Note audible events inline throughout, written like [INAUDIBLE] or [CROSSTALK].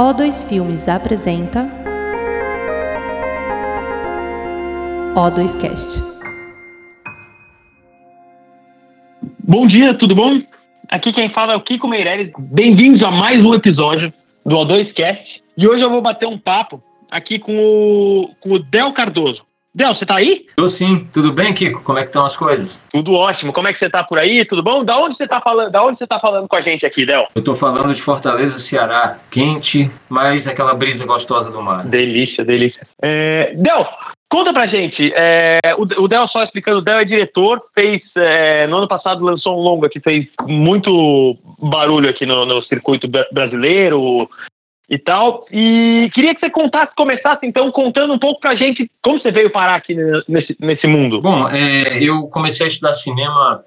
O2 Filmes apresenta O2Cast. Bom dia, tudo bom? Aqui quem fala é o Kiko Meirelles. Bem-vindos a mais um episódio do O2Cast. E hoje eu vou bater um papo aqui com o, com o Del Cardoso. Del, você tá aí? Tô sim. Tudo bem, Kiko? Como é que estão as coisas? Tudo ótimo. Como é que você tá por aí? Tudo bom? Da onde você tá falando? Da onde você tá falando com a gente aqui, Del? Eu tô falando de Fortaleza, Ceará. Quente, mas aquela brisa gostosa do mar. Delícia, delícia. É, Del, conta pra gente. É, o, o Del, só explicando, o Del é diretor, fez. É, no ano passado lançou um longa que fez muito barulho aqui no, no circuito brasileiro e tal. E queria que você contasse, começasse então contando um pouco pra gente como você veio parar aqui nesse, nesse mundo. Bom, é, eu comecei a estudar cinema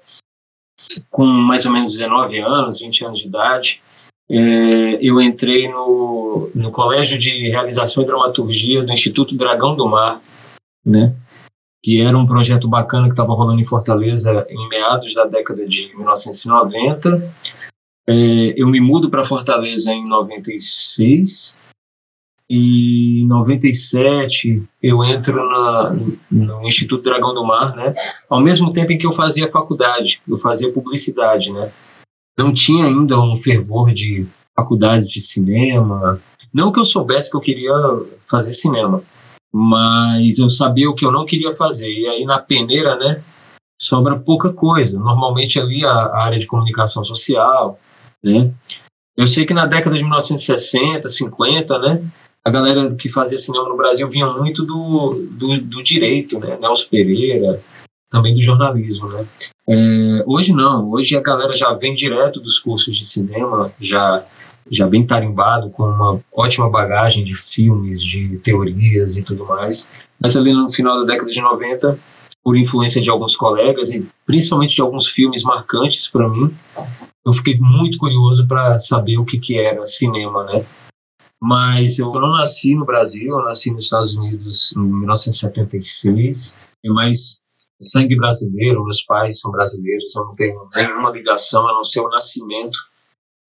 com mais ou menos 19 anos, 20 anos de idade. É, eu entrei no, no Colégio de Realização e Dramaturgia do Instituto Dragão do Mar, né? que era um projeto bacana que estava rolando em Fortaleza em meados da década de 1990 é, eu me mudo para Fortaleza em 96 e em 97 eu entro na, no Instituto Dragão do Mar, né? Ao mesmo tempo em que eu fazia faculdade, eu fazia publicidade, né? Não tinha ainda um fervor de faculdade de cinema. Não que eu soubesse que eu queria fazer cinema, mas eu sabia o que eu não queria fazer. E aí na peneira, né? Sobra pouca coisa. Normalmente ali a, a área de comunicação social, né? Eu sei que na década de 1960, 50, né, a galera que fazia cinema no Brasil vinha muito do, do, do direito, né, Nelson Pereira, também do jornalismo, né. É, hoje não, hoje a galera já vem direto dos cursos de cinema, já já bem tarimbado, com uma ótima bagagem de filmes, de teorias e tudo mais. Mas ali no final da década de 90, por influência de alguns colegas e principalmente de alguns filmes marcantes para mim, eu fiquei muito curioso para saber o que, que era cinema, né? Mas eu não nasci no Brasil, eu nasci nos Estados Unidos em 1976, é mais sangue brasileiro, meus pais são brasileiros, eu não tenho nenhuma ligação a não ser o nascimento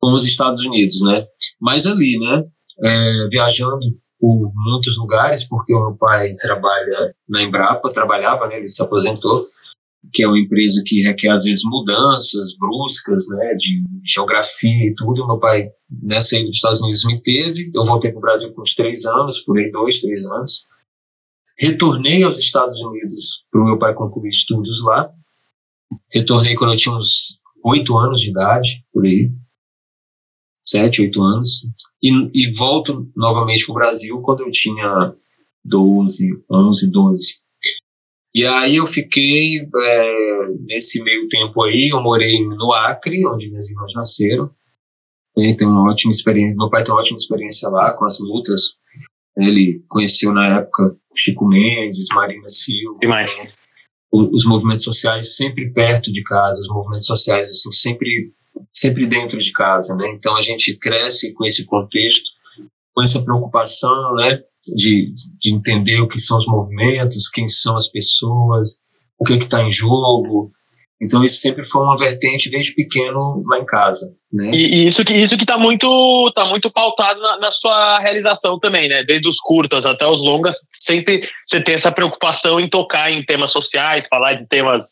com os Estados Unidos, né? Mas ali, né, é, viajando por muitos lugares, porque o meu pai trabalha na Embrapa, trabalhava, né, ele se aposentou, que é uma empresa que requer às vezes mudanças bruscas, né, de geografia e tudo. Meu pai nessa aí dos Estados Unidos me teve, eu voltei para o Brasil com uns três anos, por aí dois, três anos. Retornei aos Estados Unidos para o meu pai concluir estudos lá. Retornei quando eu tinha uns oito anos de idade, por aí, sete, oito anos, e, e volto novamente para o Brasil quando eu tinha 12, 11, 12. E aí eu fiquei, é, nesse meio tempo aí, eu morei no Acre, onde minhas irmãs nasceram. E tem uma ótima experiência, meu pai tem uma ótima experiência lá com as lutas. Ele conheceu na época Chico Mendes, Marina Silva. E mais. Os movimentos sociais sempre perto de casa, os movimentos sociais assim sempre sempre dentro de casa, né? Então a gente cresce com esse contexto, com essa preocupação, né? De, de entender o que são os movimentos, quem são as pessoas, o que é está em jogo. Então isso sempre foi uma vertente desde pequeno lá em casa, né? E, e isso que isso que está muito tá muito pautado na, na, sua realização também, né? Desde os curtas até os longas, sempre você tem essa preocupação em tocar em temas sociais, falar de temas.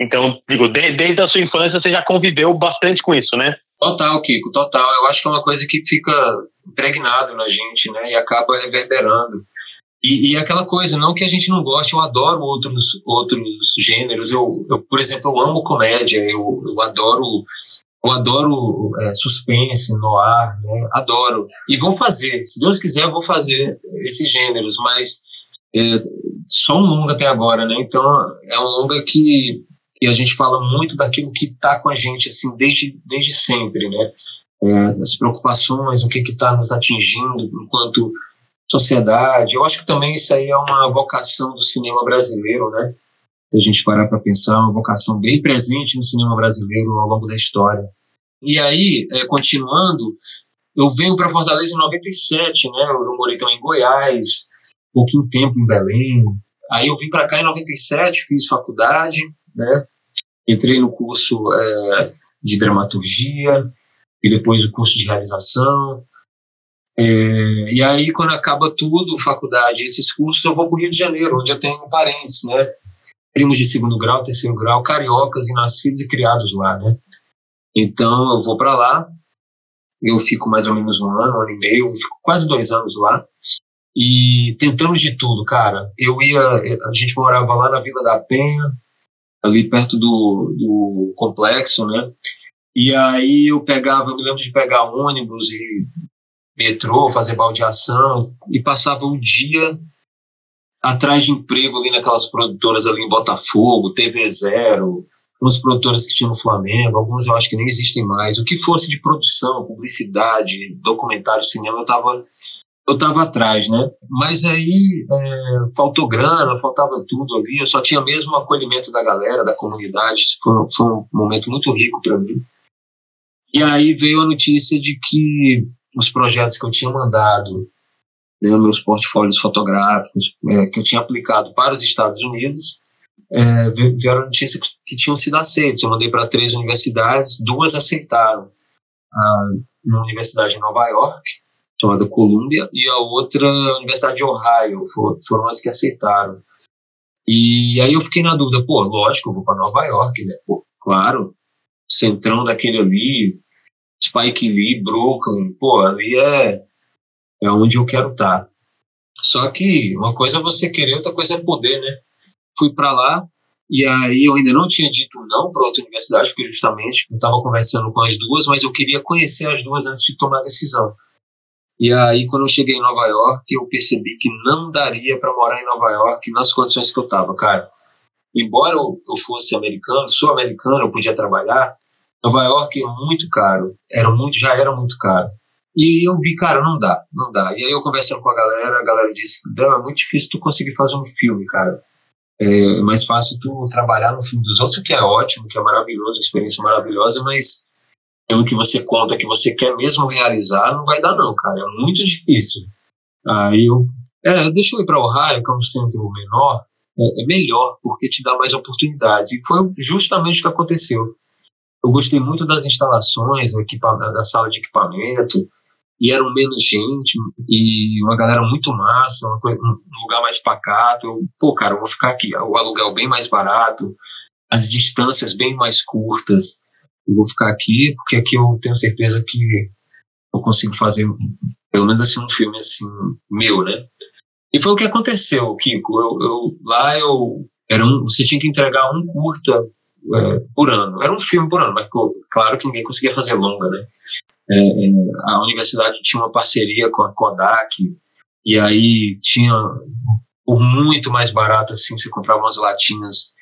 Então digo, de, desde a sua infância você já conviveu bastante com isso, né? Total, Kiko, total. Eu acho que é uma coisa que fica impregnado na gente, né? E acaba reverberando. E, e, aquela coisa, não que a gente não goste, eu adoro outros, outros gêneros. Eu, eu por exemplo, eu amo comédia, eu, eu adoro eu adoro é, suspense, noir, né? adoro. E vou fazer, se Deus quiser, eu vou fazer esses gêneros, mas é, só um longa até agora, né? Então é um longa que, que a gente fala muito daquilo que está com a gente assim desde, desde sempre, né? é, as preocupações, o que está nos atingindo enquanto sociedade. Eu acho que também isso aí é uma vocação do cinema brasileiro, né? Se a gente parar para pensar, uma vocação bem presente no cinema brasileiro ao longo da história. E aí, é, continuando, eu venho para Fortaleza em 97, né? Eu morei também em Goiás, pouquinho tempo em Belém. Aí eu vim para cá em 97, fiz faculdade, né? Entrei no curso é, de dramaturgia, e depois o curso de realização. É, e aí, quando acaba tudo, faculdade, esses cursos, eu vou para o Rio de Janeiro, onde eu tenho parentes, né? Primos de segundo grau, terceiro grau, cariocas e nascidos e criados lá, né? Então, eu vou para lá, eu fico mais ou menos um ano, um ano e meio, fico quase dois anos lá, e tentamos de tudo, cara. Eu ia, a gente morava lá na Vila da Penha, ali perto do, do complexo, né? E aí eu pegava, eu me lembro de pegar ônibus e metrô, fazer baldeação, e passava o dia atrás de emprego ali naquelas produtoras ali em Botafogo, TV Zero, umas produtoras que tinham no Flamengo, algumas eu acho que nem existem mais. O que fosse de produção, publicidade, documentário, cinema, eu estava eu tava atrás, né? Mas aí é, faltou grana, faltava tudo ali, eu só tinha mesmo o acolhimento da galera, da comunidade, foi, foi um momento muito rico para mim. E aí veio a notícia de que os projetos que eu tinha mandado, né, meus portfólios fotográficos, é, que eu tinha aplicado para os Estados Unidos, é, vieram notícia que, que tinham sido aceitos. Eu mandei para três universidades, duas aceitaram. A, uma universidade em Nova York, chamada Columbia, e a outra, a Universidade de Ohio, for, foram as que aceitaram. E aí eu fiquei na dúvida, pô, lógico, eu vou para Nova York, né? Pô, claro, centrão daquele ali, Spike Lee, Brooklyn, pô, ali é, é onde eu quero estar. Tá. Só que uma coisa é você querer, outra coisa é poder, né? Fui para lá e aí eu ainda não tinha dito não para outra universidade, porque justamente eu estava conversando com as duas, mas eu queria conhecer as duas antes de tomar a decisão. E aí, quando eu cheguei em Nova York, eu percebi que não daria para morar em Nova York nas condições que eu estava, cara. Embora eu, eu fosse americano, sou americano, eu podia trabalhar, Nova York é muito caro, era muito, já era muito caro. E eu vi, cara, não dá, não dá. E aí eu conversando com a galera, a galera disse, não, é muito difícil tu conseguir fazer um filme, cara. É mais fácil tu trabalhar no filme dos outros, que é ótimo, que é maravilhoso, experiência maravilhosa, mas pelo que você conta que você quer mesmo realizar, não vai dar não, cara, é muito difícil. Aí eu, é, deixa eu ir para Ohio, que é um centro menor, é, é melhor, porque te dá mais oportunidades. E foi justamente o que aconteceu. Eu gostei muito das instalações, da sala de equipamento, e eram menos gente, e uma galera muito massa, coisa, um lugar mais pacato. Eu, pô, cara, eu vou ficar aqui, o aluguel bem mais barato, as distâncias bem mais curtas. Eu vou ficar aqui, porque aqui eu tenho certeza que eu consigo fazer, pelo menos assim, um filme assim, meu, né? E foi o que aconteceu, Kiko. Eu, eu lá eu era um, você tinha que entregar um curta é, por ano. Era um filme por ano, mas claro que ninguém conseguia fazer longa, né? É, é, a universidade tinha uma parceria com a Kodak, e aí tinha, por muito mais barato, assim, você comprava umas latinhas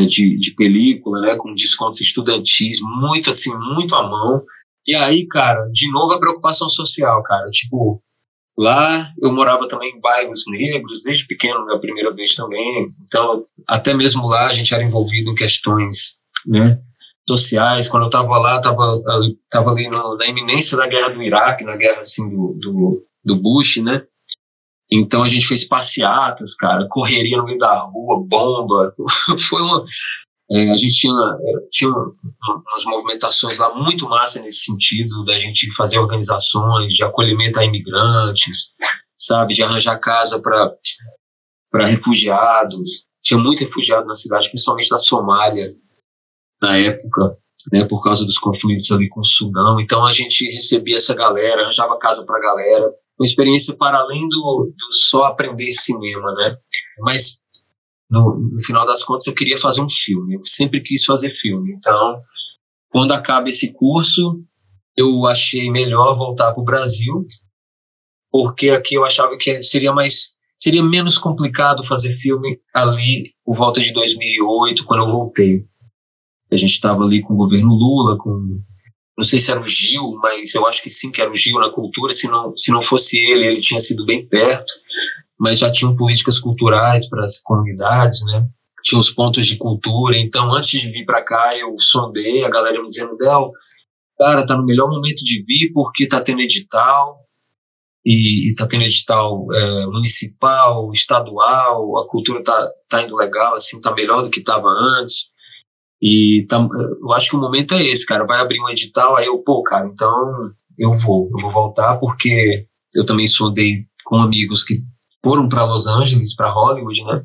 de, de película, né, com descontos estudantis, muito assim, muito à mão. E aí, cara, de novo a preocupação social, cara, tipo, Lá eu morava também em bairros negros, desde pequeno, na primeira vez também. Então, até mesmo lá a gente era envolvido em questões né, sociais. Quando eu estava lá, estava tava ali no, na iminência da guerra do Iraque, na guerra assim do, do, do Bush, né? Então a gente fez passeatas, cara, correria no meio da rua, bomba. [LAUGHS] Foi uma, é, a gente tinha, é, tinha umas movimentações lá muito massa nesse sentido, da gente fazer organizações de acolhimento a imigrantes, sabe, de arranjar casa para refugiados. Tinha muito refugiado na cidade, principalmente da Somália, na época, né, por causa dos conflitos ali com o Sudão. Então a gente recebia essa galera, arranjava casa para a galera. Uma experiência para além do, do só aprender cinema, né? Mas no, no, final das contas, eu queria fazer um filme. Eu sempre quis fazer filme. Então, quando acaba esse curso, eu achei melhor voltar para o Brasil, porque aqui eu achava que seria mais seria menos complicado fazer filme ali por volta de 2008, quando eu voltei. A gente estava ali com o governo Lula, com não sei se era o Gil, mas eu acho que sim que era o Gil na cultura. Se não se não fosse ele, ele tinha sido bem perto mas já tinham políticas culturais para as comunidades, né? Tinha os pontos de cultura. Então, antes de vir para cá, eu sondei a galera me dizendo: Del, cara, tá no melhor momento de vir porque tá tendo edital, e, está tendo edital é, municipal, estadual, a cultura tá, tá indo legal, assim, tá melhor do que estava antes. E tá, eu acho que o momento é esse, cara. Vai abrir um edital, aí eu, pô, cara, então eu vou, eu vou voltar porque eu também sondei com amigos que foram para Los Angeles, para Hollywood, né?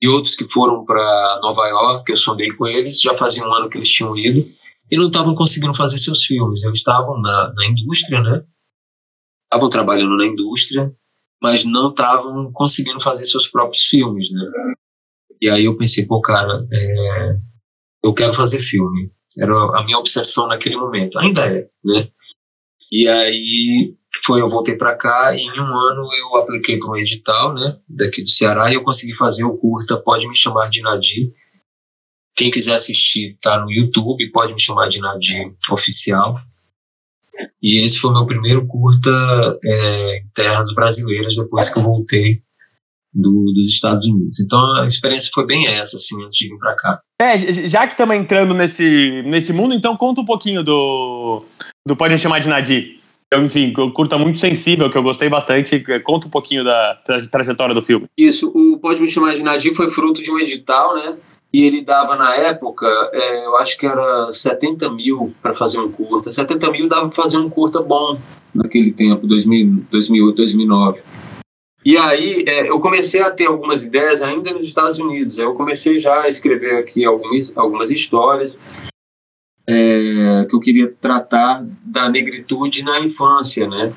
E outros que foram para Nova York, eu sondei com eles, já fazia um ano que eles tinham ido, e não estavam conseguindo fazer seus filmes. Eles estavam na, na indústria, né? Estavam trabalhando na indústria, mas não estavam conseguindo fazer seus próprios filmes, né? E aí eu pensei, pô, cara, é, eu quero fazer filme. Era a minha obsessão naquele momento. Ainda é, né? E aí foi, eu voltei para cá e em um ano eu apliquei para um edital, né, daqui do Ceará e eu consegui fazer o curta Pode Me Chamar de Nadir. Quem quiser assistir tá no YouTube, pode me chamar de Nadir Oficial. E esse foi meu primeiro curta é, em terras brasileiras depois que eu voltei do, dos Estados Unidos. Então a experiência foi bem essa, assim, antes de vir para cá. É, já que estamos entrando nesse, nesse mundo, então conta um pouquinho do, do Pode Me Chamar de Nadir. Eu, enfim, curta muito sensível, que eu gostei bastante. Conta um pouquinho da trajetória do filme. Isso, o Pode Me Chamar de Nadir foi fruto de um edital, né? E ele dava na época, é, eu acho que era 70 mil para fazer um curta. 70 mil dava para fazer um curta bom naquele tempo, 2000, 2008, 2009. E aí é, eu comecei a ter algumas ideias ainda nos Estados Unidos. Eu comecei já a escrever aqui algumas, algumas histórias é, que eu queria tratar da negritude na infância, né?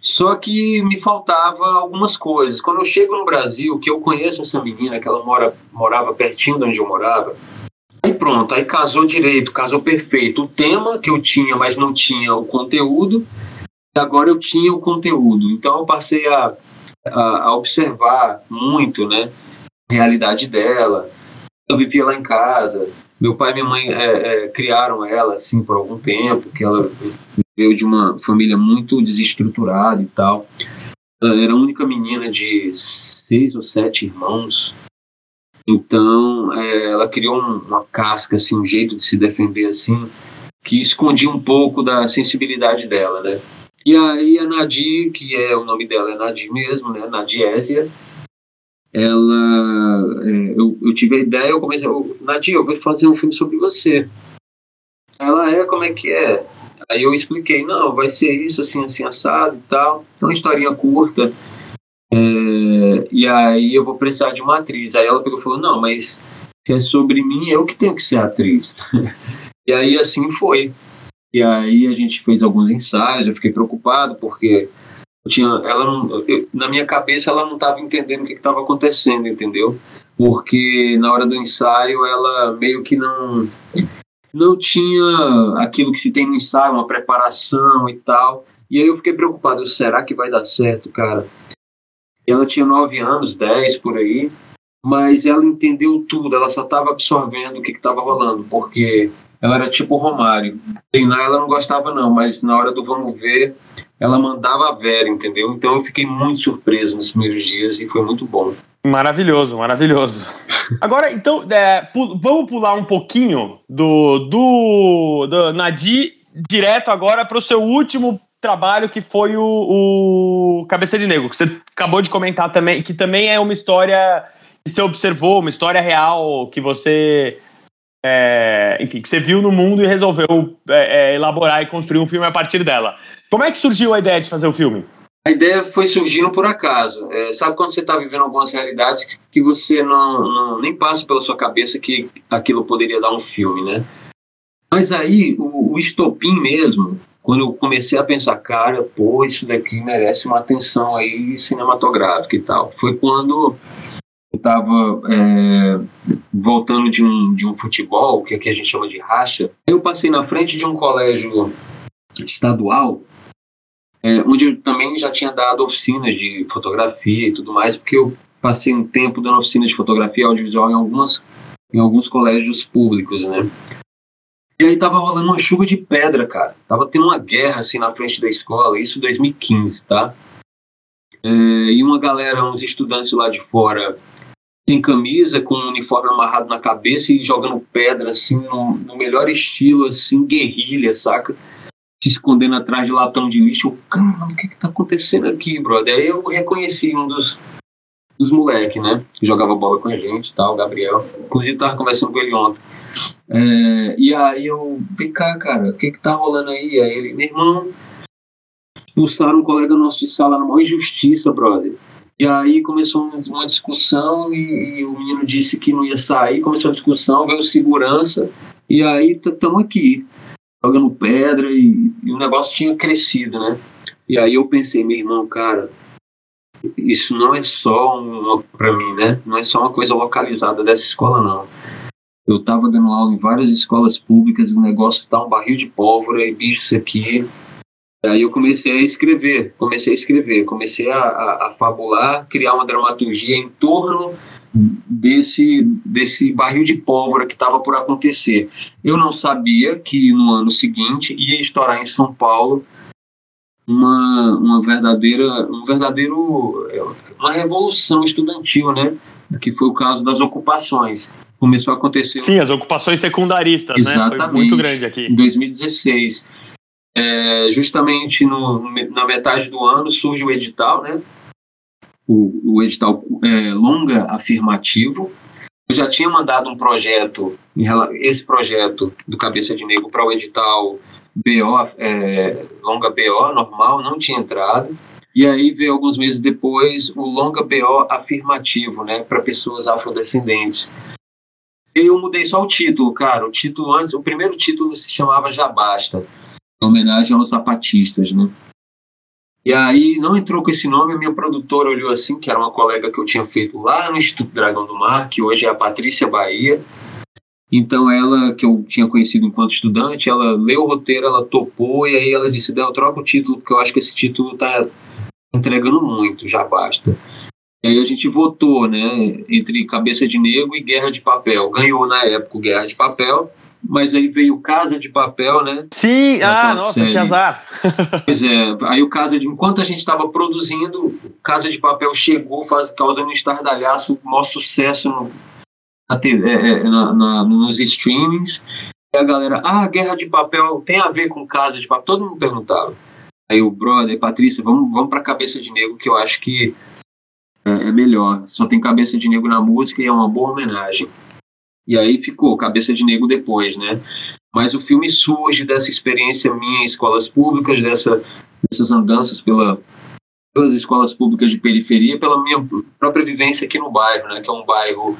Só que me faltava algumas coisas. Quando eu chego no Brasil, que eu conheço essa menina, que ela mora, morava pertinho de onde eu morava, aí pronto, aí casou direito, casou perfeito. O tema que eu tinha, mas não tinha o conteúdo, agora eu tinha o conteúdo. Então eu passei a, a, a observar muito, né, a realidade dela. Eu vivia lá em casa, meu pai e minha mãe é, é, criaram ela assim por algum tempo, que ela veio de uma família muito desestruturada e tal. Ela era a única menina de seis ou sete irmãos. Então, é, ela criou um, uma casca, assim, um jeito de se defender assim, que escondia um pouco da sensibilidade dela, né? E aí a Nadir, que é o nome dela é Nadir mesmo, né? Nadiésia, ela é, eu, eu, tive a ideia, eu comecei, eu, Nadia, eu vou fazer um filme sobre você. Ela é, como é que é? Aí eu expliquei, não, vai ser isso, assim, assim, assado e tal. Então, uma historinha curta. É, e aí eu vou precisar de uma atriz. Aí ela falou, não, mas se é sobre mim, eu que tenho que ser atriz. [LAUGHS] e aí assim foi. E aí a gente fez alguns ensaios, eu fiquei preocupado, porque tinha, ela não, eu, na minha cabeça ela não estava entendendo o que estava acontecendo, entendeu? Porque na hora do ensaio ela meio que não não tinha aquilo que se tem no ensaio, uma preparação e tal. E aí eu fiquei preocupado, será que vai dar certo, cara? Ela tinha nove anos, dez por aí, mas ela entendeu tudo, ela só estava absorvendo o que estava rolando, porque ela era tipo Romário. Treinar ela não gostava não, mas na hora do vamos ver, ela mandava a Vera, entendeu? Então eu fiquei muito surpreso nos primeiros dias e foi muito bom. Maravilhoso, maravilhoso. [LAUGHS] Agora, então, é, pu vamos pular um pouquinho do, do, do Nadir direto agora para o seu último trabalho, que foi o, o Cabeça de Negro, que você acabou de comentar também, que também é uma história que você observou, uma história real que você é, enfim, que você viu no mundo e resolveu é, é, elaborar e construir um filme a partir dela. Como é que surgiu a ideia de fazer o filme? A ideia foi surgindo por acaso. É, sabe quando você está vivendo algumas realidades que você não, não, nem passa pela sua cabeça que aquilo poderia dar um filme, né? Mas aí o, o estopim mesmo, quando eu comecei a pensar, cara, pô, isso daqui merece uma atenção aí cinematográfica e tal. Foi quando eu estava é, voltando de um, de um futebol, que aqui a gente chama de racha. Eu passei na frente de um colégio estadual, é, onde eu também já tinha dado oficinas de fotografia e tudo mais, porque eu passei um tempo dando oficinas de fotografia audiovisual em, algumas, em alguns colégios públicos, né? E aí tava rolando uma chuva de pedra, cara. Tava tendo uma guerra assim na frente da escola, isso em 2015, tá? É, e uma galera, uns estudantes lá de fora, sem camisa, com um uniforme amarrado na cabeça e jogando pedra, assim, no, no melhor estilo, assim, guerrilha, saca? Se escondendo atrás de latão de lixo. Eu, Caramba, o que que tá acontecendo aqui, brother? Aí eu reconheci um dos, dos moleques, né? Que jogava bola com a gente e tal, Gabriel. Inclusive, tava conversando com ele ontem. É, e aí eu, vem cá, cara, o que que tá rolando aí? Aí ele, meu irmão, expulsaram um colega nosso de sala maior injustiça, brother. E aí começou uma discussão e, e, o menino disse que não ia sair, começou a discussão, veio segurança, e aí estamos aqui, jogando pedra e, e, o negócio tinha crescido, né? E aí eu pensei, meu irmão, cara, isso não é só para mim, né? Não é só uma coisa localizada dessa escola, não. Eu estava dando aula em várias escolas públicas, o negócio tá um barril de pólvora e bicho isso aqui Aí eu comecei a escrever, comecei a escrever, comecei a, a, a fabular, criar uma dramaturgia em torno desse, desse barril de pólvora que estava por acontecer. Eu não sabia que no ano seguinte ia estourar em São Paulo uma, uma verdadeira, um verdadeiro, uma revolução estudantil, né? Que foi o caso das ocupações. Começou a acontecer. Sim, as ocupações secundaristas, Exatamente, né? Foi muito grande aqui. Em 2016 é, justamente no, na metade do ano surge o edital, né? O, o edital é, longa afirmativo. Eu já tinha mandado um projeto, esse projeto do Cabeça de Negro para o edital BO, é, longa BO normal, não tinha entrado. E aí veio alguns meses depois o longa BO afirmativo, né, para pessoas afrodescendentes. Eu mudei só o título, cara. O título antes, o primeiro título se chamava Já Basta em homenagem aos zapatistas, né? E aí não entrou com esse nome, a minha produtora olhou assim, que era uma colega que eu tinha feito lá no Instituto Dragão do Mar, que hoje é a Patrícia Bahia. Então ela, que eu tinha conhecido enquanto estudante, ela leu o roteiro, ela topou, e aí ela disse, Del, troca o título, porque eu acho que esse título tá entregando muito, já basta. E aí a gente votou, né, entre Cabeça de Negro e Guerra de Papel. Ganhou na época Guerra de Papel, mas aí veio Casa de Papel, né? Sim, ah, nossa, série. que azar. [LAUGHS] pois é, aí o Casa de, enquanto a gente estava produzindo, Casa de Papel chegou, faz, causando um estardalhaço, maior sucesso no, na TV, é, é, na, na, nos streamings. E a galera, ah, Guerra de Papel tem a ver com Casa de Papel? Todo mundo perguntava. Aí o brother, Patrícia, vamos, vamos para Cabeça de Negro, que eu acho que é, é melhor. Só tem Cabeça de Negro na música e é uma boa homenagem. E aí ficou Cabeça de Negro depois, né? Mas o filme surge dessa experiência minha em escolas públicas, dessa, dessas andanças pela, pelas escolas públicas de periferia, pela minha própria vivência aqui no bairro, né? Que é um bairro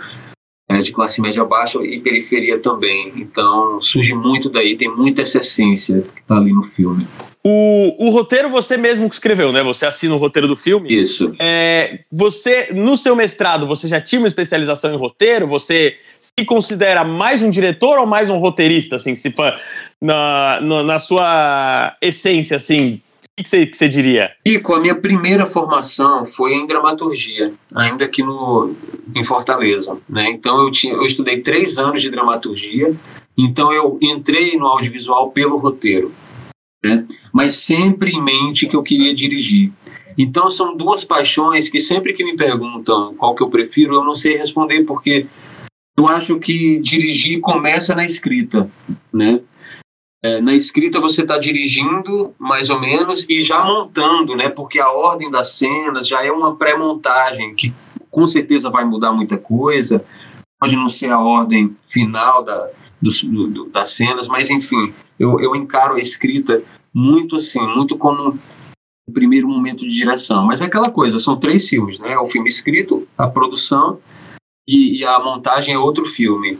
é, de classe média baixa e periferia também. Então surge muito daí, tem muita essa essência que está ali no filme. O, o roteiro você mesmo que escreveu, né? Você assina o roteiro do filme. Isso. É, você, no seu mestrado, você já tinha uma especialização em roteiro? Você se considera mais um diretor ou mais um roteirista, assim, se na, na, na sua essência, assim? O que você, que você diria? com a minha primeira formação foi em dramaturgia, ainda aqui no, em Fortaleza. Né? Então eu, tinha, eu estudei três anos de dramaturgia, então eu entrei no audiovisual pelo roteiro né? mas sempre em mente que eu queria dirigir. Então são duas paixões que sempre que me perguntam qual que eu prefiro, eu não sei responder porque eu acho que dirigir começa na escrita, né? É, na escrita você está dirigindo mais ou menos e já montando, né? Porque a ordem das cenas já é uma pré-montagem que com certeza vai mudar muita coisa. Pode não ser a ordem final da, do, do, das cenas, mas enfim, eu, eu encaro a escrita muito assim, muito como o primeiro momento de direção. Mas é aquela coisa, são três filmes, né? O filme escrito, a produção e, e a montagem é outro filme.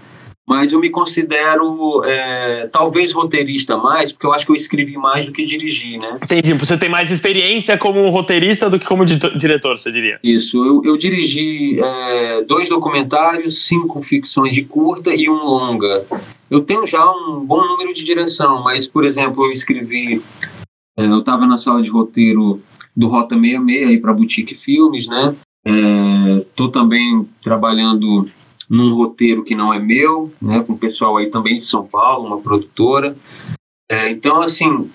Mas eu me considero é, talvez roteirista mais, porque eu acho que eu escrevi mais do que dirigi, né? Entendi. Você tem mais experiência como roteirista do que como diretor, você diria? Isso. Eu, eu dirigi é, dois documentários, cinco ficções de curta e um longa. Eu tenho já um bom número de direção, mas, por exemplo, eu escrevi. É, eu estava na sala de roteiro do Rota 66 aí para Boutique Filmes, né? Estou é, também trabalhando num roteiro que não é meu, né, com o pessoal aí também de São Paulo, uma produtora. É, então, assim,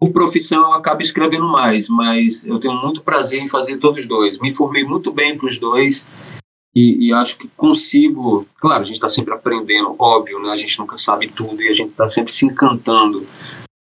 por profissão eu acabo escrevendo mais, mas eu tenho muito prazer em fazer todos os dois. Me formei muito bem para os dois e, e, acho que consigo. Claro, a gente está sempre aprendendo, óbvio, né? A gente nunca sabe tudo e a gente está sempre se encantando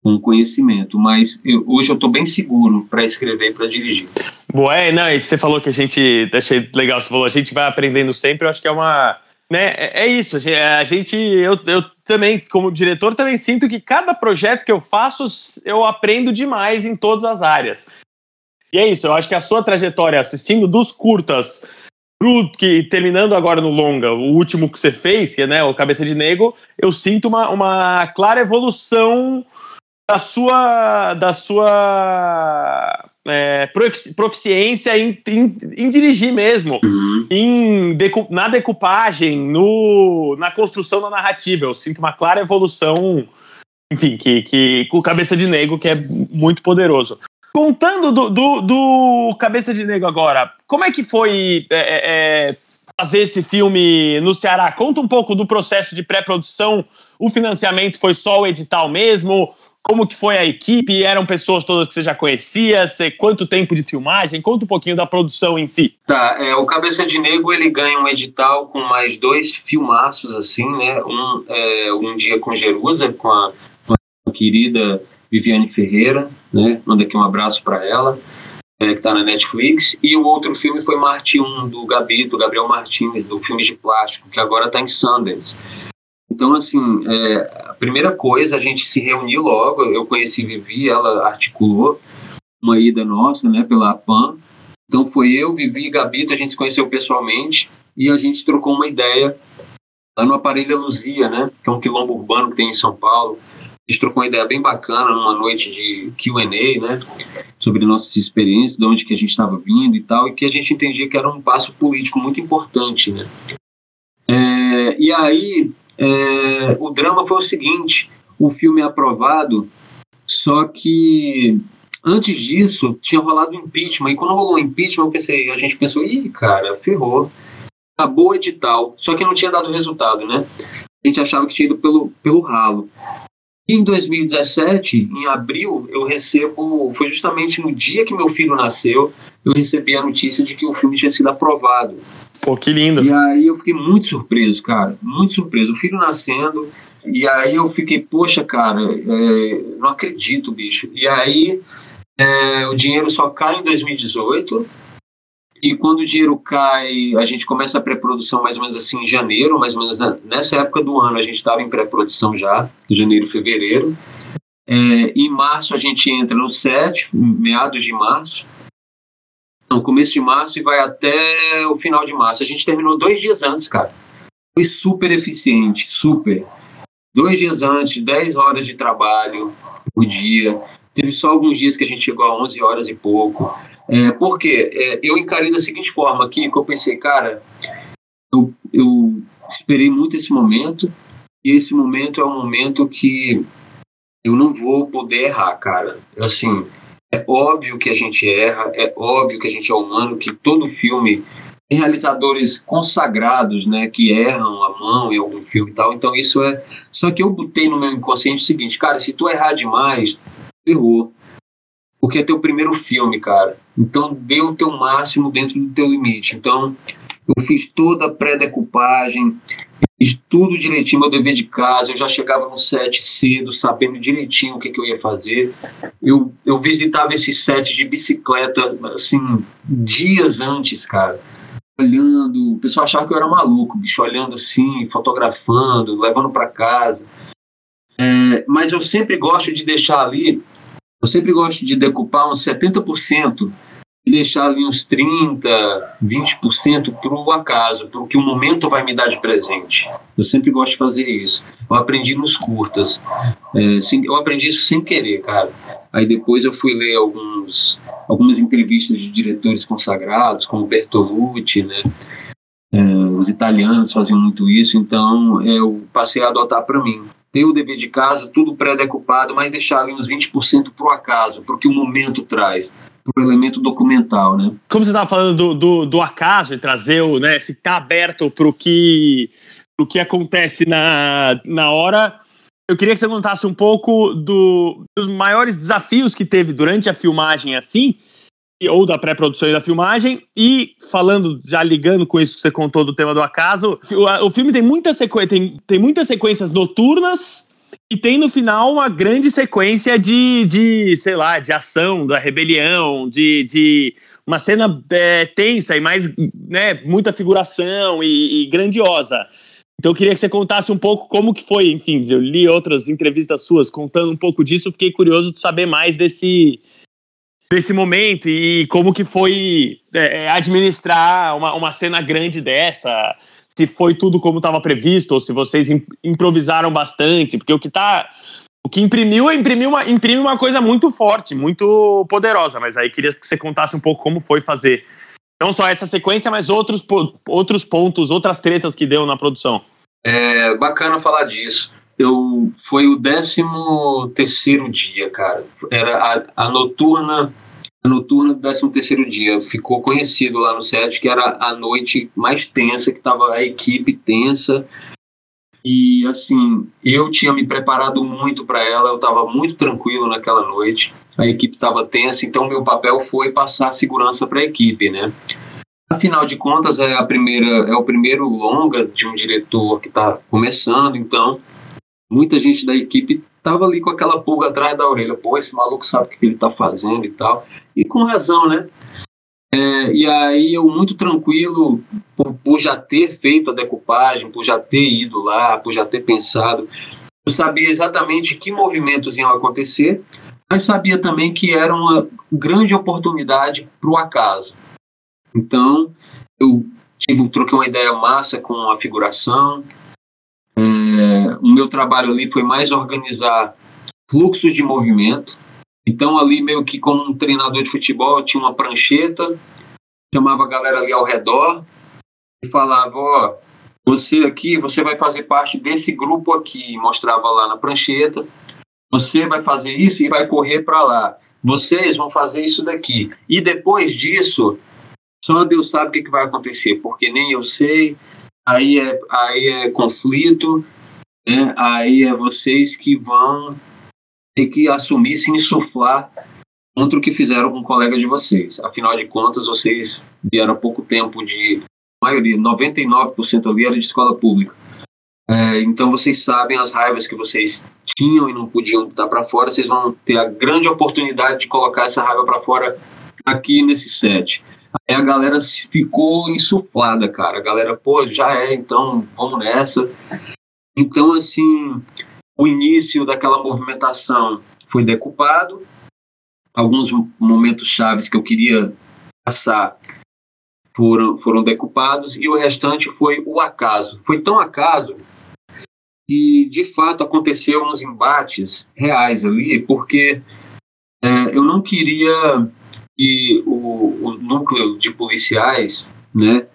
com conhecimento, mas eu, hoje eu estou bem seguro para escrever e para dirigir. Boa, é, não, e você falou que a gente, achei legal, você falou, a gente vai aprendendo sempre, eu acho que é uma, né, é, é isso. A gente, eu, eu também, como diretor, também sinto que cada projeto que eu faço, eu aprendo demais em todas as áreas. E é isso, eu acho que a sua trajetória assistindo dos curtas que terminando agora no longa, o último que você fez, que é né, o Cabeça de Nego, eu sinto uma, uma clara evolução da sua da sua é, proficiência em, em, em, dirigir mesmo, uhum. em decu na decupagem, no, na construção da narrativa. Eu sinto uma clara evolução, enfim, que, que com Cabeça de Nego, que é muito poderoso. Contando do, do, do, Cabeça de Negro agora, como é que foi é, é, é, fazer esse filme no Ceará? Conta um pouco do processo de pré-produção. O financiamento foi só o edital mesmo? Como que foi a equipe? Eram pessoas todas que você já conhecia? Você, quanto tempo de filmagem? Conta um pouquinho da produção em si. Tá, é, o Cabeça de Negro ele ganha um edital com mais dois filmaços, assim, né? Um, é, um dia com Jerusa, com a, com a querida Viviane Ferreira, né? Manda aqui um abraço para ela, é, que está na Netflix. E o outro filme foi Marte 1, do Gabito, Gabriel Martins, do filme de plástico, que agora está em Sundance. Então, assim, é, a primeira coisa, a gente se reuniu logo. Eu conheci Vivi, ela articulou uma ida nossa, né, pela APAM. Então, foi eu, Vivi e Gabito, a gente se conheceu pessoalmente e a gente trocou uma ideia lá no Aparelho Luzia, né, que é um quilombo urbano que tem em São Paulo gente trocou uma ideia bem bacana numa noite de Q&A, né, sobre nossas experiências, de onde que a gente estava vindo e tal, e que a gente entendia que era um passo político muito importante, né. É, e aí, é, o drama foi o seguinte, o filme é aprovado, só que antes disso tinha rolado impeachment, e quando rolou impeachment, eu pensei, a gente pensou, ih, cara, ferrou, acabou o edital, só que não tinha dado resultado, né? A gente achava que tinha ido pelo, pelo ralo. Em 2017, em abril, eu recebo, foi justamente no dia que meu filho nasceu, eu recebi a notícia de que o filme tinha sido aprovado. Pô, que lindo. E aí eu fiquei muito surpreso, cara, muito surpreso. O filho nascendo, e aí eu fiquei, poxa, cara, é, não acredito, bicho. E aí é, o dinheiro só cai em 2018, e quando o dinheiro cai, a gente começa a pré-produção mais ou menos assim em janeiro, mais ou menos nessa época do ano a gente estava em pré-produção já, janeiro, fevereiro. É, em março a gente entra no set, meados de março. No começo de março e vai até o final de março. A gente terminou dois dias antes, cara. Foi super eficiente, super. Dois dias antes, 10 horas de trabalho por dia. Teve só alguns dias que a gente chegou a 11 horas e pouco. É, por quê? É, eu encarei da seguinte forma aqui, que eu pensei, cara, eu, eu esperei muito esse momento, e esse momento é um momento que eu não vou poder errar, cara. Assim, é óbvio que a gente erra, é óbvio que a gente é humano, que todo filme tem realizadores consagrados, né, que erram a mão em algum filme e tal. Então isso é. Só que eu botei no meu inconsciente o seguinte, cara, se tu errar demais, errou porque é teu primeiro filme, cara. Então dê o teu máximo dentro do teu limite. Então eu fiz toda a pré-decupagem, fiz tudo direitinho, meu dever de casa. Eu já chegava no set cedo, sabendo direitinho o que, que eu ia fazer. Eu, eu visitava esses sets de bicicleta, assim, dias antes, cara. Olhando, o pessoal achava que eu era maluco, bicho, olhando assim, fotografando, levando para casa. É, mas eu sempre gosto de deixar ali eu sempre gosto de decupar uns 70% e deixar ali uns 30%, 20% para o acaso, para o que o momento vai me dar de presente. Eu sempre gosto de fazer isso. Eu aprendi nos curtas. É, eu aprendi isso sem querer, cara. Aí depois eu fui ler alguns, algumas entrevistas de diretores consagrados, como Bertolucci, né? É, os italianos faziam muito isso, então eu passei a adotar para mim ter o dever de casa, tudo pré-decupado, mas deixar ali uns 20% para o acaso, para o que o momento traz, para o elemento documental, né? Como você estava falando do, do, do, acaso e trazer o, né, ficar aberto para o que, que acontece na, na hora, eu queria que você contasse um pouco do, dos maiores desafios que teve durante a filmagem assim, ou da pré-produção e da filmagem. E falando, já ligando com isso que você contou do tema do acaso, o, o filme tem, muita tem, tem muitas sequências noturnas e tem no final uma grande sequência de, de sei lá, de ação, da rebelião, de, de uma cena é, tensa e mais, né, muita figuração e, e, grandiosa. Então eu queria que você contasse um pouco como que foi, enfim, eu li outras entrevistas suas contando um pouco disso, fiquei curioso de saber mais desse desse momento e como que foi é, administrar uma, uma cena grande dessa, se foi tudo como estava previsto ou se vocês improvisaram bastante, porque o que tá o que imprimiu é imprimir uma, imprime uma coisa muito forte, muito poderosa, mas aí queria que você contasse um pouco como foi fazer não só essa sequência, mas outros, outros pontos, outras tretas que deu na produção. É bacana falar disso. Eu, foi o 13 terceiro dia, cara. Era a, a noturna a noturna do 13 terceiro dia. Ficou conhecido lá no set que era a noite mais tensa, que estava a equipe tensa, e assim, eu tinha me preparado muito para ela, eu estava muito tranquilo naquela noite. A equipe estava tensa, então meu papel foi passar segurança para a equipe, né? Afinal de contas, é a primeira, é o primeiro longa de um diretor que está começando, então muita gente da equipe estava ali com aquela pulga atrás da orelha. Pô, esse maluco sabe o que ele está fazendo e tal. E com razão, né? É, e aí eu muito tranquilo por, por, já ter feito a decupagem, por já ter ido lá, por já ter pensado, eu sabia exatamente que movimentos iam acontecer, mas sabia também que era uma grande oportunidade para o acaso. Então eu tive troquei uma ideia massa com a figuração. O meu trabalho ali foi mais organizar fluxos de movimento então, ali, meio que como um treinador de futebol, tinha uma prancheta, chamava a galera ali ao redor e falava: Ó, você aqui, você vai fazer parte desse grupo aqui. Mostrava lá na prancheta. Você vai fazer isso e vai correr para lá. Vocês vão fazer isso daqui. E depois disso, só Deus sabe o que, que vai acontecer, porque nem eu sei. Aí é, aí é conflito, né? aí é vocês que vão ter que assumir se insuflar contra o que fizeram com um colega de vocês. Afinal de contas, vocês vieram há pouco tempo de a maioria, 99% ali era de escola pública. É, então vocês sabem as raivas que vocês tinham e não podiam estar para fora, vocês vão ter a grande oportunidade de colocar essa raiva para fora aqui nesse set. Aí a galera ficou insuflada, cara. A galera, pô, já é, então vamos nessa. Então, assim, o início daquela movimentação foi decupado, alguns momentos chaves que eu queria passar foram, foram decupados e o restante foi o acaso. Foi tão acaso que, de fato, aconteceu uns embates reais ali, porque é, eu não queria que o, o núcleo de policiais né,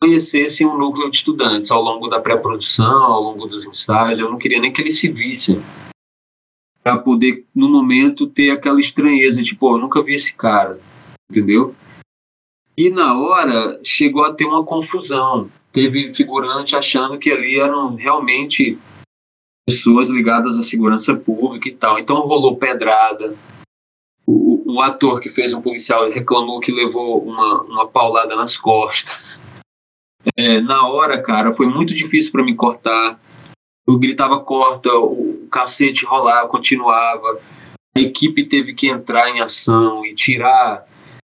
conhecessem um núcleo de estudantes ao longo da pré-produção, ao longo dos ensaios. Eu não queria nem que eles se vissem para poder, no momento, ter aquela estranheza, tipo, eu nunca vi esse cara, entendeu? E na hora chegou a ter uma confusão. Teve figurante achando que ali eram realmente pessoas ligadas à segurança pública e tal. Então rolou pedrada. O, o ator que fez um policial reclamou que levou uma, uma paulada nas costas. É, na hora, cara, foi muito difícil para me cortar. Eu gritava corta, o cacete rolava, continuava. A equipe teve que entrar em ação e tirar,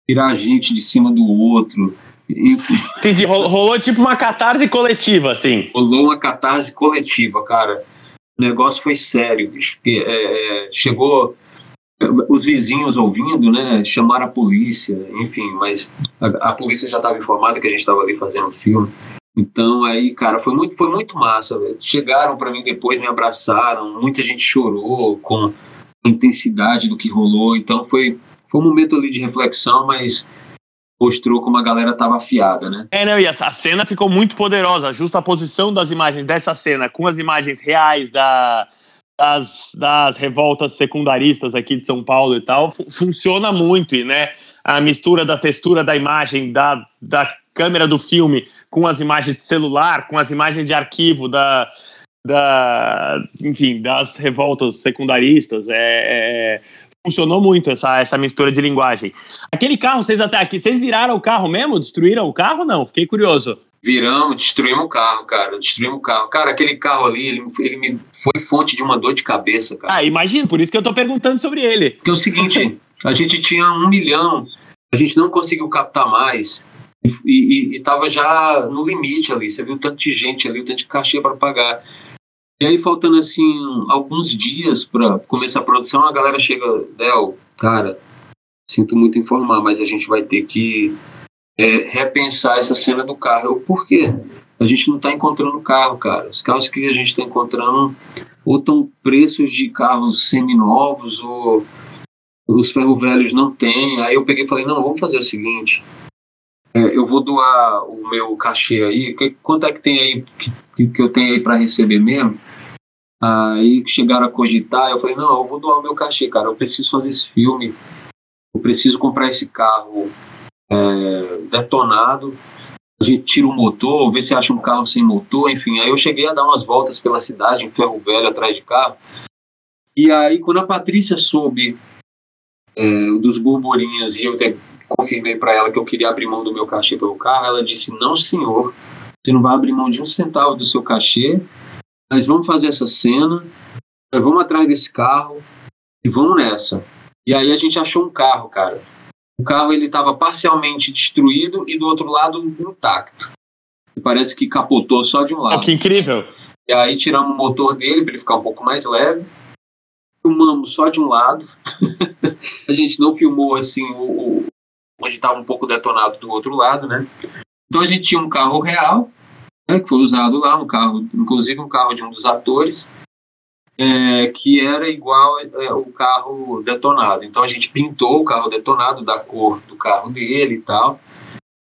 tirar a gente de cima do outro. Entendi. Rolou tipo uma catarse coletiva, assim. Rolou uma catarse coletiva, cara. O negócio foi sério, bicho. É, é, chegou os vizinhos ouvindo, né, chamaram a polícia, enfim, mas a, a polícia já estava informada que a gente estava ali fazendo o filme. Então aí, cara, foi muito, foi muito massa. Véio. Chegaram para mim depois, me abraçaram, muita gente chorou com a intensidade do que rolou. Então foi, foi um momento ali de reflexão, mas mostrou como a galera tava afiada, né? É, não, e essa cena ficou muito poderosa. Justa a posição das imagens dessa cena com as imagens reais da das, das revoltas secundaristas aqui de São Paulo e tal, funciona muito, e né, a mistura da textura da imagem, da, da câmera do filme com as imagens de celular, com as imagens de arquivo da, da enfim, das revoltas secundaristas, é, é, funcionou muito essa, essa mistura de linguagem. Aquele carro, vocês até aqui, vocês viraram o carro mesmo? Destruíram o carro? Não, fiquei curioso. Viramos, destruímos o carro, cara. Destruímos o carro. Cara, aquele carro ali, ele, ele me foi fonte de uma dor de cabeça, cara. Ah, imagino, por isso que eu tô perguntando sobre ele. Porque é o seguinte, a gente tinha um milhão a gente não conseguiu captar mais e estava já no limite ali. Você viu tanto de gente ali, o tanto de cachê para pagar. E aí, faltando assim alguns dias para começar a produção, a galera chega, Del, cara, sinto muito informar, mas a gente vai ter que é, repensar essa cena do carro. Por quê? A gente não está encontrando carro, cara. Os carros que a gente está encontrando ou estão preços de carros seminovos ou os ferro velhos não tem. Aí eu peguei e falei, não, vamos fazer o seguinte, é, eu vou doar o meu cachê aí, que, quanto é que tem aí que, que eu tenho aí para receber mesmo? Aí chegaram a cogitar, eu falei, não, eu vou doar o meu cachê, cara, eu preciso fazer esse filme, eu preciso comprar esse carro é, detonado, a gente tira o motor, vê se acha um carro sem motor, enfim, aí eu cheguei a dar umas voltas pela cidade, em ferro velho, atrás de carro, e aí quando a Patrícia soube é, dos burburinhos e eu te, confirmei para ela que eu queria abrir mão do meu cachê pelo carro, ela disse: Não, senhor, você não vai abrir mão de um centavo do seu cachê, nós vamos fazer essa cena, nós vamos atrás desse carro e vamos nessa. E aí a gente achou um carro, cara. O carro ele estava parcialmente destruído e do outro lado intacto. E parece que capotou só de um lado. Oh, que incrível! E aí tiramos o motor dele para ele ficar um pouco mais leve filmamos só de um lado. [LAUGHS] a gente não filmou assim o, o onde estava um pouco detonado do outro lado, né? Então a gente tinha um carro real, né, que foi usado lá, um carro, inclusive um carro de um dos atores, é, que era igual é, o carro detonado. Então a gente pintou o carro detonado da cor do carro dele e tal.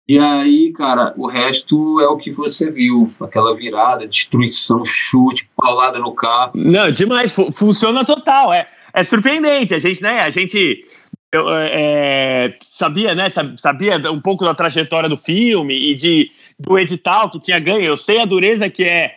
E aí, cara, o resto é o que você viu. Aquela virada, destruição, chute, paulada no carro. Não, demais. Funciona total. É, é surpreendente. A gente, né? A gente eu, é, sabia, né? Sabia um pouco da trajetória do filme e de, do edital que tinha ganho. Eu sei a dureza que é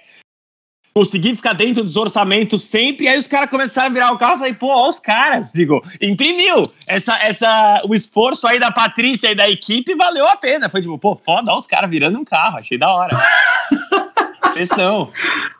conseguir ficar dentro dos orçamentos sempre. E aí os caras começaram a virar o carro e falei, pô, ó os caras, digo, imprimiu. Essa, essa, o esforço aí da Patrícia e da equipe valeu a pena. Foi tipo, pô, foda, ó os caras virando um carro, achei da hora. [LAUGHS] Pressão.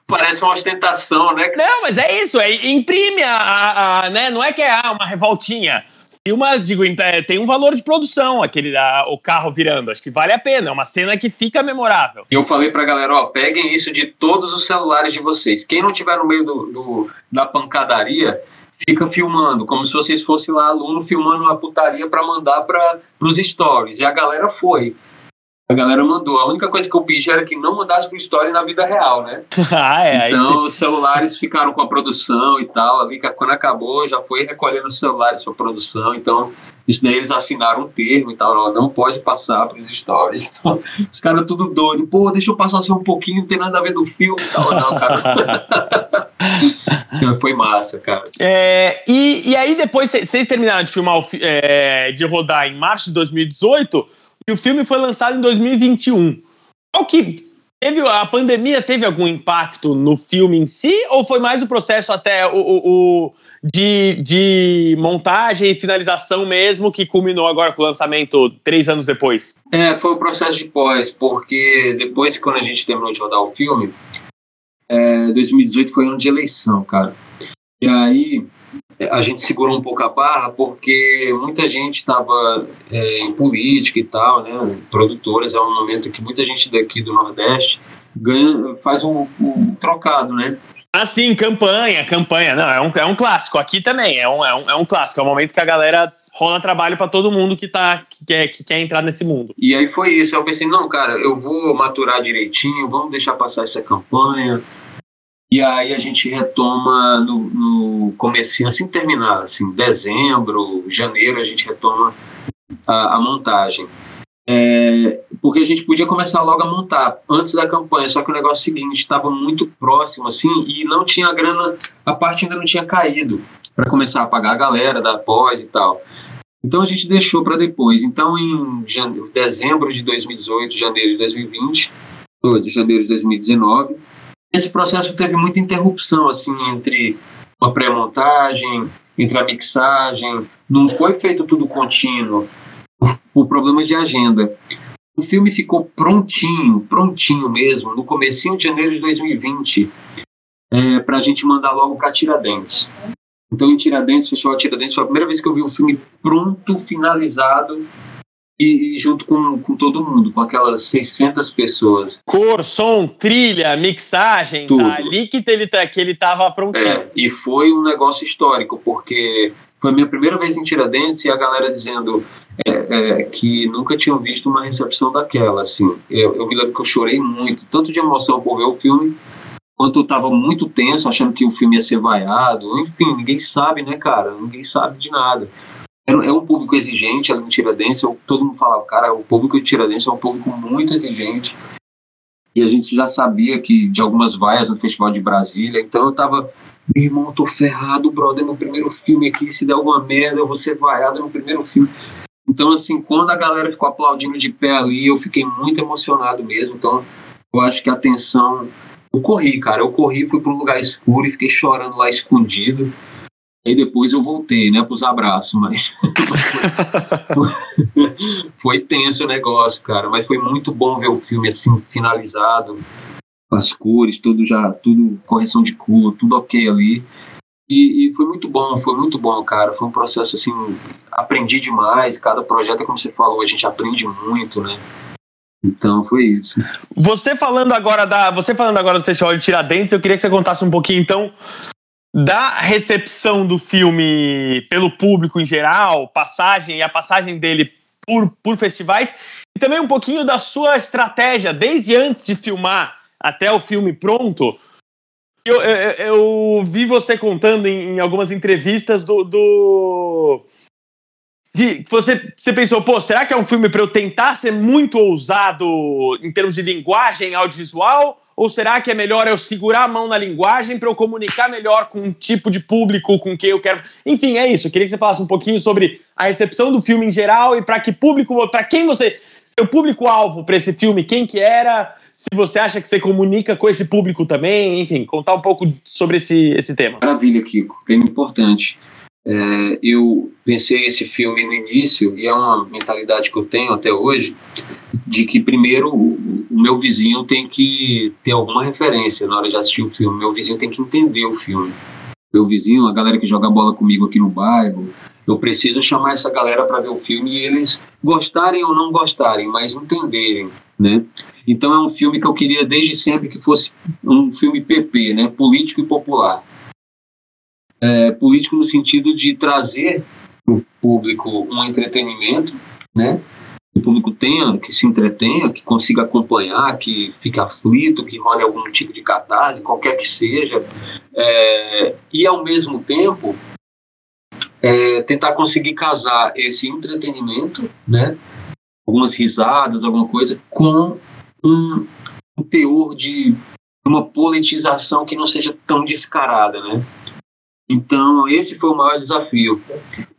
Parece uma ostentação, né? Não, mas é isso, é, imprime a, a, a né? Não é que é ah, uma revoltinha uma, digo, tem um valor de produção, aquele a, o carro virando. Acho que vale a pena. É uma cena que fica memorável. E eu falei pra galera, ó, peguem isso de todos os celulares de vocês. Quem não tiver no meio do, do da pancadaria, fica filmando, como se vocês fossem lá aluno filmando uma putaria para mandar para os stories. E a galera foi. A galera mandou. A única coisa que eu pedi era que não mandasse pro story na vida real, né? [LAUGHS] ah, é. Então, os celulares ficaram com a produção e tal. Ali, quando acabou, já foi recolhendo os celulares sua produção. Então, isso daí eles assinaram um termo e tal. Ó, não pode passar pros stories. [LAUGHS] Então, os caras tudo doido. Pô, deixa eu passar só um pouquinho, não tem nada a ver do filme e tal. Não, cara. [LAUGHS] foi massa, cara. É, e, e aí, depois, vocês terminaram de filmar, é, de rodar em março de 2018 e o filme foi lançado em 2021. Qual que teve a pandemia teve algum impacto no filme em si ou foi mais o processo até o, o, o de, de, montagem e finalização mesmo que culminou agora com o lançamento três anos depois? É, foi o processo de pós, porque depois quando a gente terminou de rodar o filme, é, 2018 foi ano de eleição, cara. E aí a gente segurou um pouco a barra porque muita gente estava é, em política e tal, né? Produtoras é um momento que muita gente daqui do Nordeste ganha, faz um, um trocado, né? Ah, sim, campanha, campanha. Não, é um, é um clássico. Aqui também é um, é, um, é um clássico. É um momento que a galera rola trabalho para todo mundo que, tá, que, quer, que quer entrar nesse mundo. E aí foi isso. Eu pensei, não, cara, eu vou maturar direitinho, vamos deixar passar essa campanha, e aí a gente retoma no, no comecinho, assim terminar, assim, dezembro, janeiro, a gente retoma a, a montagem. É, porque a gente podia começar logo a montar antes da campanha, só que o negócio é o seguinte, estava muito próximo assim e não tinha grana, a parte ainda não tinha caído para começar a pagar a galera da pós e tal. Então a gente deixou para depois. Então em dezembro de 2018, janeiro de 2020, de janeiro de 2019, esse processo teve muita interrupção assim entre uma pré-montagem, entre a mixagem, não foi feito tudo contínuo por problemas de agenda. O filme ficou prontinho, prontinho mesmo, no comecinho de janeiro de 2020, é, para a gente mandar logo para Tiradentes. Então, em Tiradentes, Festival Tiradentes, foi a primeira vez que eu vi um filme pronto, finalizado, e, e, junto com, com todo mundo, com aquelas 600 pessoas. Cor, som, trilha, mixagem, Tudo. tá ali que ele, tá, que ele tava prontinho. É, e foi um negócio histórico, porque foi a minha primeira vez em Tiradentes e a galera dizendo é, é, que nunca tinham visto uma recepção daquela, assim. Eu, eu me lembro que eu chorei muito, tanto de emoção por ver o filme, quanto eu estava muito tenso, achando que o filme ia ser vaiado. Enfim, ninguém sabe, né, cara? Ninguém sabe de nada. É, é um público exigente ali em Tiradentes. Todo mundo falava, cara, o público de Tiradentes é um público muito exigente. E a gente já sabia que de algumas vaias no Festival de Brasília. Então eu tava, meu irmão, tô ferrado, brother, no primeiro filme aqui. Se der alguma merda, eu vou ser vaiado no primeiro filme. Então, assim, quando a galera ficou aplaudindo de pé ali, eu fiquei muito emocionado mesmo. Então, eu acho que a tensão eu corri, cara. Eu corri, fui para um lugar escuro e fiquei chorando lá escondido. Aí depois eu voltei, né, pros abraços, mas [LAUGHS] foi, tenso o negócio, cara. Mas foi muito bom ver o filme assim finalizado, as cores, tudo já, tudo correção de cor, tudo ok ali. E, e, foi muito bom, foi muito bom, cara. Foi um processo assim, aprendi demais. Cada projeto, como você falou, a gente aprende muito, né? Então foi isso. Você falando agora da, você falando agora do Festival de Tiradentes, eu queria que você contasse um pouquinho então da recepção do filme pelo público em geral, passagem e a passagem dele por, por festivais, e também um pouquinho da sua estratégia desde antes de filmar até o filme pronto. Eu, eu, eu vi você contando em, em algumas entrevistas do, do de, você, você pensou, pô, será que é um filme para eu tentar ser muito ousado em termos de linguagem audiovisual? Ou será que é melhor eu segurar a mão na linguagem para eu comunicar melhor com um tipo de público com quem eu quero? Enfim, é isso. Eu queria que você falasse um pouquinho sobre a recepção do filme em geral e para que público, para quem você, seu público-alvo para esse filme, quem que era, se você acha que você comunica com esse público também, enfim, contar um pouco sobre esse, esse tema. Maravilha, Kiko. Tema importante. É, eu pensei esse filme no início, e é uma mentalidade que eu tenho até hoje, de que primeiro o, meu vizinho tem que ter alguma referência na hora de assistir o filme, meu vizinho tem que entender o filme. Meu vizinho, a galera que joga bola comigo aqui no bairro, eu preciso chamar essa galera para ver o filme e eles gostarem ou não gostarem, mas entenderem, né? Então é um filme que eu queria desde sempre que fosse um filme PP, né? Político e popular é, político no sentido de trazer para o público um entretenimento, né? Que o público tenha, que se entretenha, que consiga acompanhar, que fique aflito, que role algum tipo de catarse, qualquer que seja, é, e ao mesmo tempo é, tentar conseguir casar esse entretenimento, né? Algumas risadas, alguma coisa, com um, um teor de uma politização que não seja tão descarada, né? Então, esse foi o maior desafio.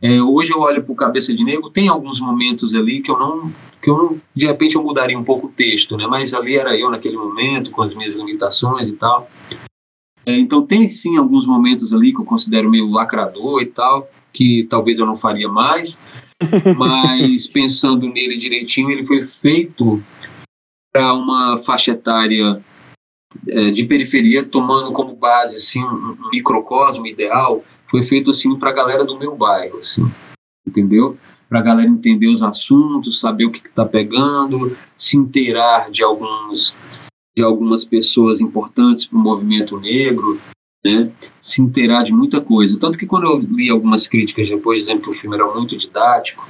É, hoje eu olho para o Cabeça de Negro, tem alguns momentos ali que eu não, que eu não, de repente eu mudaria um pouco o texto, né? Mas ali era eu naquele momento, com as minhas limitações e tal. É, então, tem sim alguns momentos ali que eu considero meio lacrador e tal, que talvez eu não faria mais, [LAUGHS] mas pensando nele direitinho, ele foi feito para uma faixa etária de periferia, tomando como base assim, um, um microcosmo ideal, foi feito assim para a galera do meu bairro, assim, entendeu? Para a galera entender os assuntos, saber o que está pegando, se inteirar de alguns de algumas pessoas importantes para o movimento negro, né? se inteirar de muita coisa. Tanto que quando eu li algumas críticas depois dizendo que o filme era muito didático,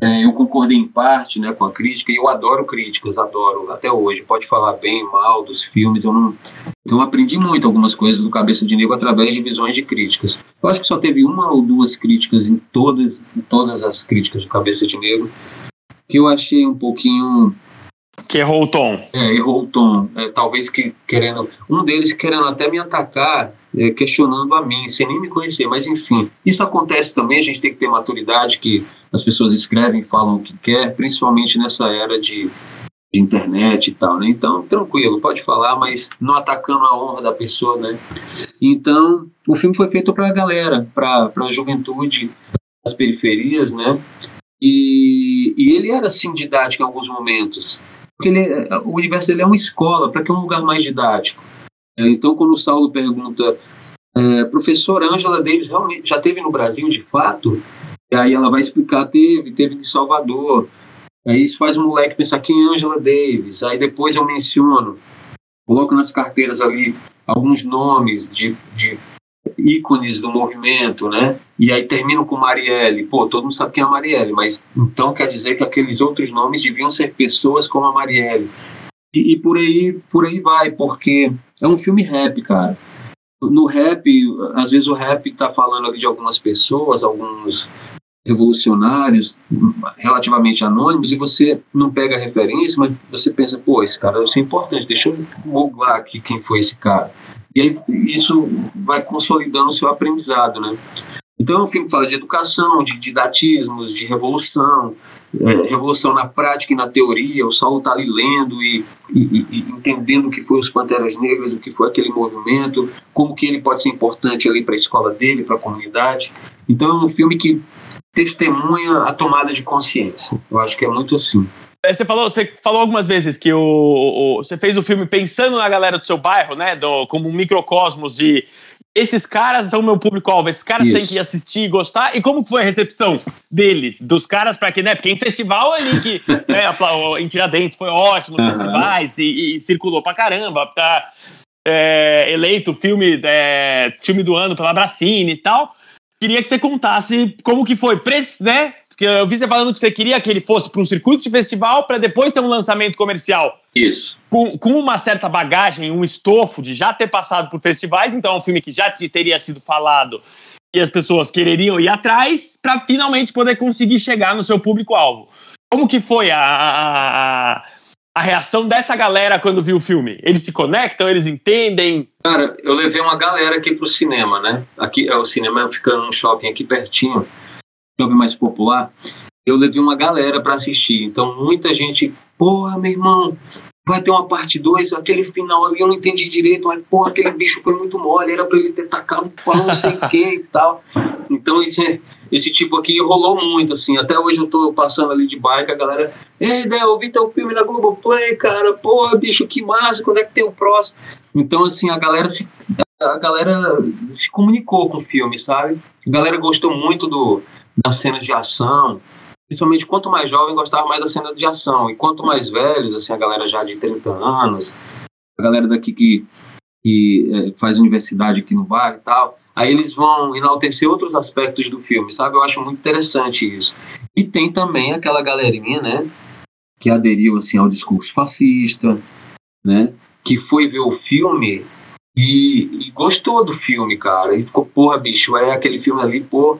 é, eu concordei em parte né, com a crítica e eu adoro críticas, adoro até hoje. Pode falar bem, mal dos filmes. Eu não, então aprendi muito algumas coisas do Cabeça de Negro através de visões de críticas. Eu acho que só teve uma ou duas críticas em todas, em todas as críticas do Cabeça de Negro que eu achei um pouquinho que errou o tom. É, errou o tom. É, talvez que querendo. Um deles querendo até me atacar, é, questionando a mim, sem nem me conhecer. Mas enfim, isso acontece também. A gente tem que ter maturidade que as pessoas escrevem, falam o que quer, principalmente nessa era de, de internet e tal, né? Então, tranquilo, pode falar, mas não atacando a honra da pessoa, né? Então, o filme foi feito para a galera, para a juventude das periferias, né? E, e ele era assim didático em alguns momentos porque ele, o universo dele é uma escola, para que um lugar mais didático? É, então, quando o Saulo pergunta, é, professor Ângela Davis realmente já teve no Brasil de fato? E aí ela vai explicar, teve, teve em Salvador. Aí isso faz o moleque pensar quem é Angela Davis. Aí depois eu menciono, coloco nas carteiras ali alguns nomes de, de ícones do movimento, né? E aí termino com Marielle. Pô, todo mundo sabe quem é a Marielle, mas então quer dizer que aqueles outros nomes deviam ser pessoas como a Marielle. E, e por aí, por aí vai, porque é um filme rap, cara. No rap, às vezes o rap tá falando ali de algumas pessoas, alguns revolucionários relativamente anônimos e você não pega a referência, mas você pensa, pô, esse cara ser importante, deixa eu googlar aqui quem foi esse cara. E aí isso vai consolidando o seu aprendizado, né? Então um filme fala de educação, de didatismos, de revolução, é, revolução na prática e na teoria. O Saulo está ali lendo e, e, e, entendendo o que foi os Panteras Negras, o que foi aquele movimento, como que ele pode ser importante ali para a escola dele, para a comunidade. Então é um filme que testemunha a tomada de consciência. Eu acho que é muito assim. É, você falou, você falou algumas vezes que o, o, você fez o filme pensando na galera do seu bairro, né? Do, como um microcosmos de esses caras são meu público-alvo, esses caras Isso. têm que assistir e gostar. E como foi a recepção deles, dos caras, para que, né? Porque em festival ali que, [LAUGHS] né, em Tiradentes foi ótimo, uhum. festivais, e, e, circulou pra caramba, tá é, eleito filme, é, filme do ano pela Bracine e tal. Queria que você contasse como que foi, né? Porque eu vi você falando que você queria que ele fosse para um circuito de festival para depois ter um lançamento comercial. Isso. Com, com, uma certa bagagem, um estofo de já ter passado por festivais, então é um filme que já teria sido falado e as pessoas quereriam ir atrás para finalmente poder conseguir chegar no seu público-alvo. Como que foi a, a, a reação dessa galera quando viu o filme? Eles se conectam, eles entendem? Cara, eu levei uma galera aqui pro cinema, né? Aqui, é o cinema fica num shopping aqui pertinho, shopping mais popular. Eu levei uma galera para assistir. Então muita gente, porra, meu irmão, vai ter uma parte 2, aquele final ali eu não entendi direito, mas porra, aquele bicho foi muito mole, era para ele ter tacado para não sei quem e tal. Então é esse tipo aqui rolou muito, assim. Até hoje eu tô passando ali de bike, a galera. Ei, Del, eu vi teu filme na Globoplay, cara. Porra, bicho, que massa, quando é que tem o próximo? Então, assim, a galera se. A galera se comunicou com o filme, sabe? A galera gostou muito do, das cenas de ação. Principalmente quanto mais jovem gostava mais da cena de ação. E quanto mais velhos, assim, a galera já de 30 anos, a galera daqui que, que é, faz universidade aqui no bairro e tal, aí eles vão enaltecer outros aspectos do filme, sabe? Eu acho muito interessante isso. E tem também aquela galerinha, né, que aderiu assim ao discurso fascista, né, que foi ver o filme e, e gostou do filme, cara. E ficou, porra, bicho, é aquele filme ali, pô,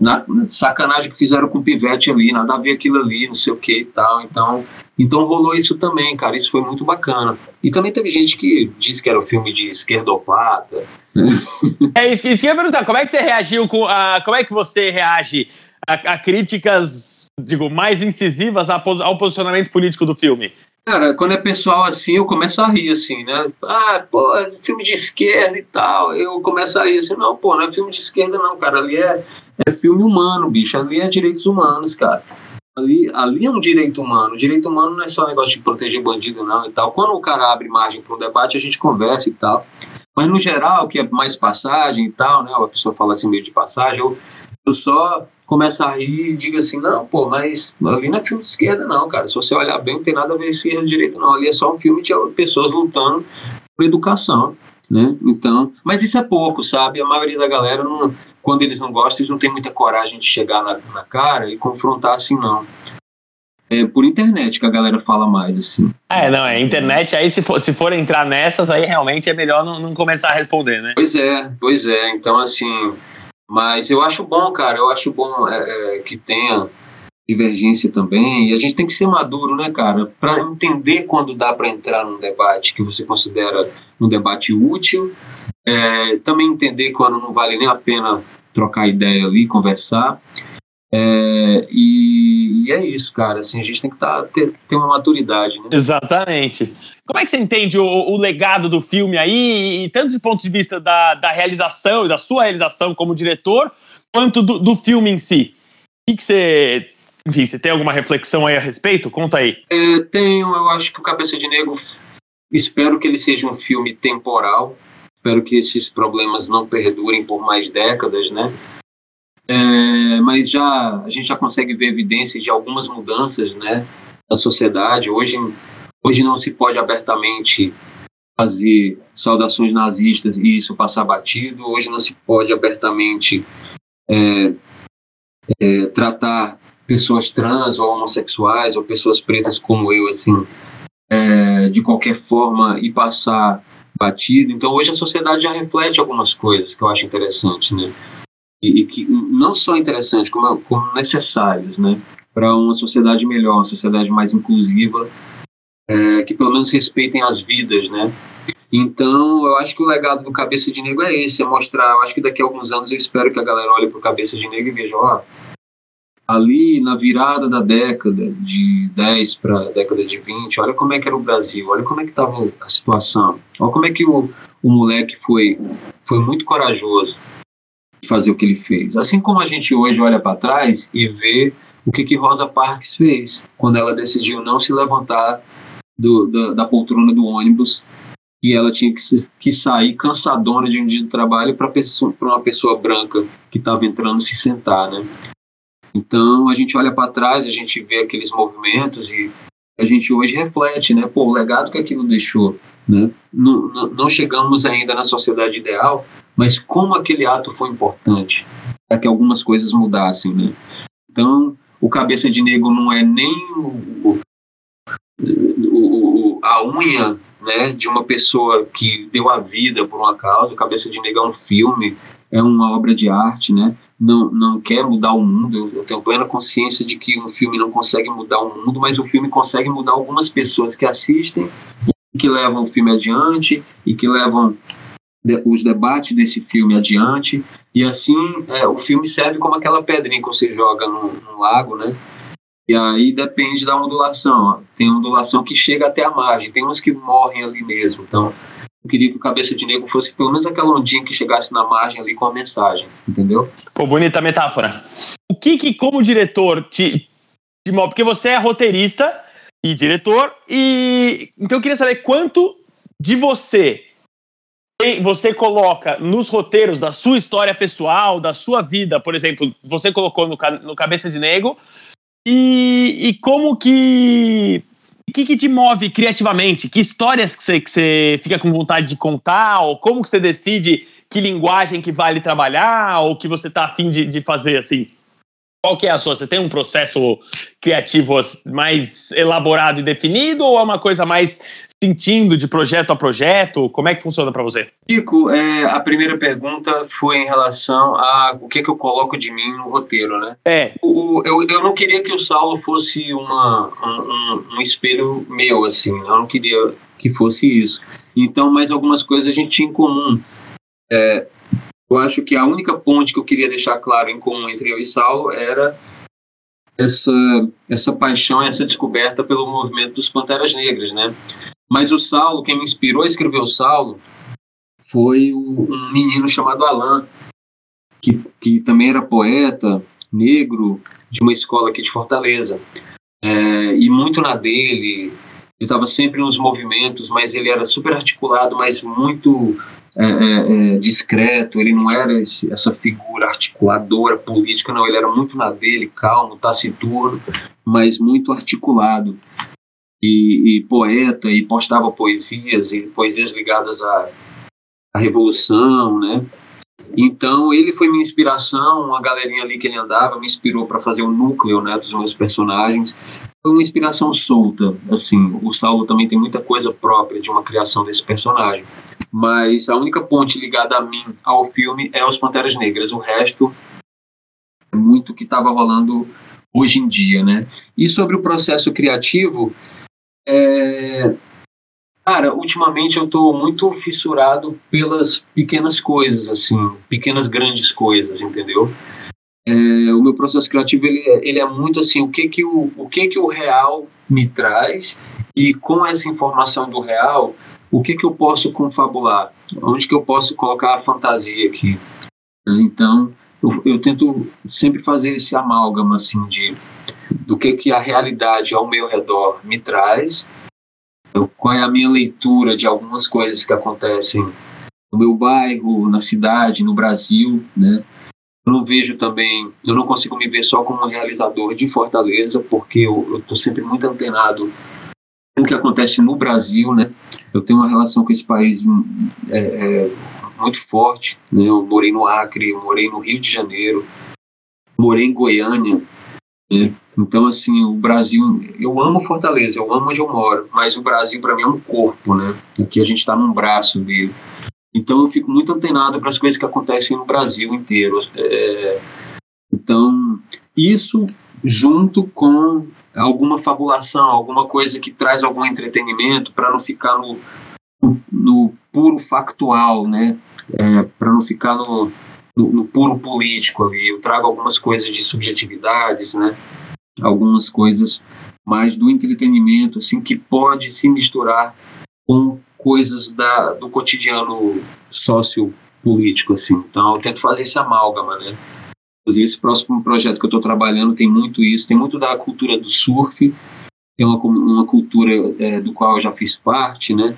na, sacanagem que fizeram com o Pivete ali, nada a ver aquilo ali, não sei o que e tal. Então, então rolou isso também, cara. Isso foi muito bacana. E também teve gente que disse que era um filme de esquerdopata. É isso, isso que eu ia perguntar. Como é que você reagiu com a. Como é que você reage a, a críticas, digo, mais incisivas ao posicionamento político do filme? Cara, quando é pessoal assim, eu começo a rir, assim, né? Ah, pô, filme de esquerda e tal. Eu começo a rir assim, não, pô, não é filme de esquerda, não, cara. Ali é, é filme humano, bicho. Ali é direitos humanos, cara. Ali, ali é um direito humano. O direito humano não é só negócio de proteger bandido, não, e tal. Quando o cara abre margem para um debate, a gente conversa e tal. Mas, no geral, que é mais passagem e tal, né? A pessoa fala assim, meio de passagem, eu, eu só começa a rir e diga assim, não, pô, mas ali não é filme de esquerda não, cara. Se você olhar bem, não tem nada a ver esquerda direita não. Ali é só um filme de pessoas lutando por educação, né? Então, mas isso é pouco, sabe? A maioria da galera, não, quando eles não gostam, eles não tem muita coragem de chegar na, na cara e confrontar assim, não. É por internet que a galera fala mais, assim. É, não, é internet, aí se for, se for entrar nessas, aí realmente é melhor não, não começar a responder, né? Pois é, pois é. Então, assim, mas eu acho bom, cara, eu acho bom é, é, que tenha divergência também. E a gente tem que ser maduro, né, cara, para entender quando dá para entrar num debate que você considera um debate útil. É, também entender quando não vale nem a pena trocar ideia ali, conversar. É, e, e, é isso, cara. Assim, a gente tem que tá, ter, ter uma maturidade. Né? Exatamente. Como é que você entende o, o legado do filme aí, e tanto do ponto de vista da, da realização e da sua realização como diretor, quanto do, do filme em si? O que, que você. Enfim, você tem alguma reflexão aí a respeito? Conta aí. É, tenho, eu acho que o Cabeça de Negro. Espero que ele seja um filme temporal. Espero que esses problemas não perdurem por mais décadas, né? É, mas já a gente já consegue ver evidências de algumas mudanças, né, da sociedade. Hoje, hoje não se pode abertamente fazer saudações nazistas e isso passar batido. Hoje não se pode abertamente é, é, tratar pessoas trans ou homossexuais ou pessoas pretas como eu assim é, de qualquer forma e passar batido. Então hoje a sociedade já reflete algumas coisas que eu acho interessante, né? E, e que não só interessante como, como necessárias, né? Para uma sociedade melhor, uma sociedade mais inclusiva, é, que pelo menos respeitem as vidas, né? Então, eu acho que o legado do Cabeça de Negro é esse, é mostrar, eu acho que daqui a alguns anos eu espero que a galera olhe para o Cabeça de Negro e veja, ó, ali na virada da década de 10 para a década de 20, olha como é que era o Brasil, olha como é que estava a situação, olha como é que o, o moleque foi, foi muito corajoso fazer o que ele fez. Assim como a gente hoje olha para trás e vê o que, que Rosa Parks fez quando ela decidiu não se levantar do, da, da poltrona do ônibus e ela tinha que, que sair cansadona de um dia de trabalho para uma pessoa branca que estava entrando se sentar, né? Então a gente olha para trás, a gente vê aqueles movimentos e a gente hoje reflete, né? Pô, o legado que aquilo deixou, né? Não, não, não chegamos ainda na sociedade ideal, mas como aquele ato foi importante para que algumas coisas mudassem, né? Então o cabeça de negro não é nem o, o, a unha né, de uma pessoa que deu a vida por uma causa. O Cabeça de Negro é um filme, é uma obra de arte, né? não, não quer mudar o mundo. Eu tenho plena consciência de que um filme não consegue mudar o mundo, mas o filme consegue mudar algumas pessoas que assistem, que levam o filme adiante e que levam os debates desse filme adiante. E assim, é, o filme serve como aquela pedrinha que você joga no, no lago, né? E aí depende da ondulação. Ó. Tem ondulação que chega até a margem, tem uns que morrem ali mesmo. Então, eu queria que o Cabeça de Negro fosse pelo menos aquela ondinha que chegasse na margem ali com a mensagem, entendeu? Pô, bonita metáfora. O que que, como diretor, te, te Porque você é roteirista e diretor, e então eu queria saber quanto de você você coloca nos roteiros da sua história pessoal, da sua vida, por exemplo, você colocou no, no Cabeça de Negro, e, e como que o que, que, te move criativamente? Que histórias que você, que você fica com vontade de contar? Ou como que você decide que linguagem que vale trabalhar? Ou que você está afim de, de fazer, assim? Qual que é a sua? Você tem um processo criativo mais elaborado e definido? Ou é uma coisa mais sentindo de projeto a projeto? Como é que funciona para você? Chico, é, a primeira pergunta foi em relação a o que, que eu coloco de mim no roteiro, né? É. O, eu, eu não queria que o Saulo fosse uma, um, um, espelho meu, assim. Eu não queria que fosse isso. Então, mais algumas coisas a gente tinha em comum. É, eu acho que a única ponte que eu queria deixar claro em comum entre eu e Saulo era essa, essa paixão, essa descoberta pelo movimento dos Panteras Negras, né? Mas o Saulo, quem me inspirou a escrever o Saulo, foi um menino chamado Alain, que, que também era poeta, negro, de uma escola aqui de Fortaleza. É, e muito na dele, ele estava sempre nos movimentos, mas ele era super articulado, mas muito é, é, é, discreto, ele não era esse, essa figura articuladora política, não, ele era muito na dele, calmo, taciturno, mas muito articulado e, e, poeta e postava poesias e poesias ligadas à, à revolução, né? Então ele foi minha inspiração, uma galerinha ali que ele andava me inspirou para fazer o núcleo, né, dos meus personagens. Foi uma inspiração solta, assim. O Saulo também tem muita coisa própria de uma criação desse personagem, mas a única ponte ligada a mim ao filme é os Panteras Negras. O resto é muito que estava rolando hoje em dia, né? E sobre o processo criativo, é... Cara, ultimamente eu estou muito fissurado pelas pequenas coisas, assim, pequenas grandes coisas, entendeu? É, o meu processo criativo ele é, ele é muito assim, o que que o, o que que o real me traz e com essa informação do real, o que que eu posso confabular? Onde que eu posso colocar a fantasia aqui? Então, eu, eu tento sempre fazer esse amálgama assim de do que, que a realidade ao meu redor me traz, qual é a minha leitura de algumas coisas que acontecem no meu bairro, na cidade, no Brasil, né? Eu não vejo também, eu não consigo me ver só como realizador de Fortaleza, porque eu estou sempre muito antenado com o que acontece no Brasil, né? Eu tenho uma relação com esse país é, é, muito forte, né? Eu morei no Acre, eu morei no Rio de Janeiro, morei em Goiânia, né? Então, assim, o Brasil, eu amo Fortaleza, eu amo onde eu moro, mas o Brasil para mim é um corpo, né? Aqui a gente está num braço dele. Então, eu fico muito antenado para as coisas que acontecem no Brasil inteiro. É, então, isso junto com alguma fabulação, alguma coisa que traz algum entretenimento para não ficar no, no, no, puro factual, né? É, para não ficar no, no, no, puro político ali. Eu trago algumas coisas de subjetividades, né? Algumas coisas mais do entretenimento, assim, que pode se misturar com coisas da, do cotidiano sociopolítico, assim. Então, eu tento fazer esse amálgama, né? Inclusive, esse próximo projeto que eu estou trabalhando tem muito isso, tem muito da cultura do surf, tem uma, uma cultura é, do qual eu já fiz parte, né?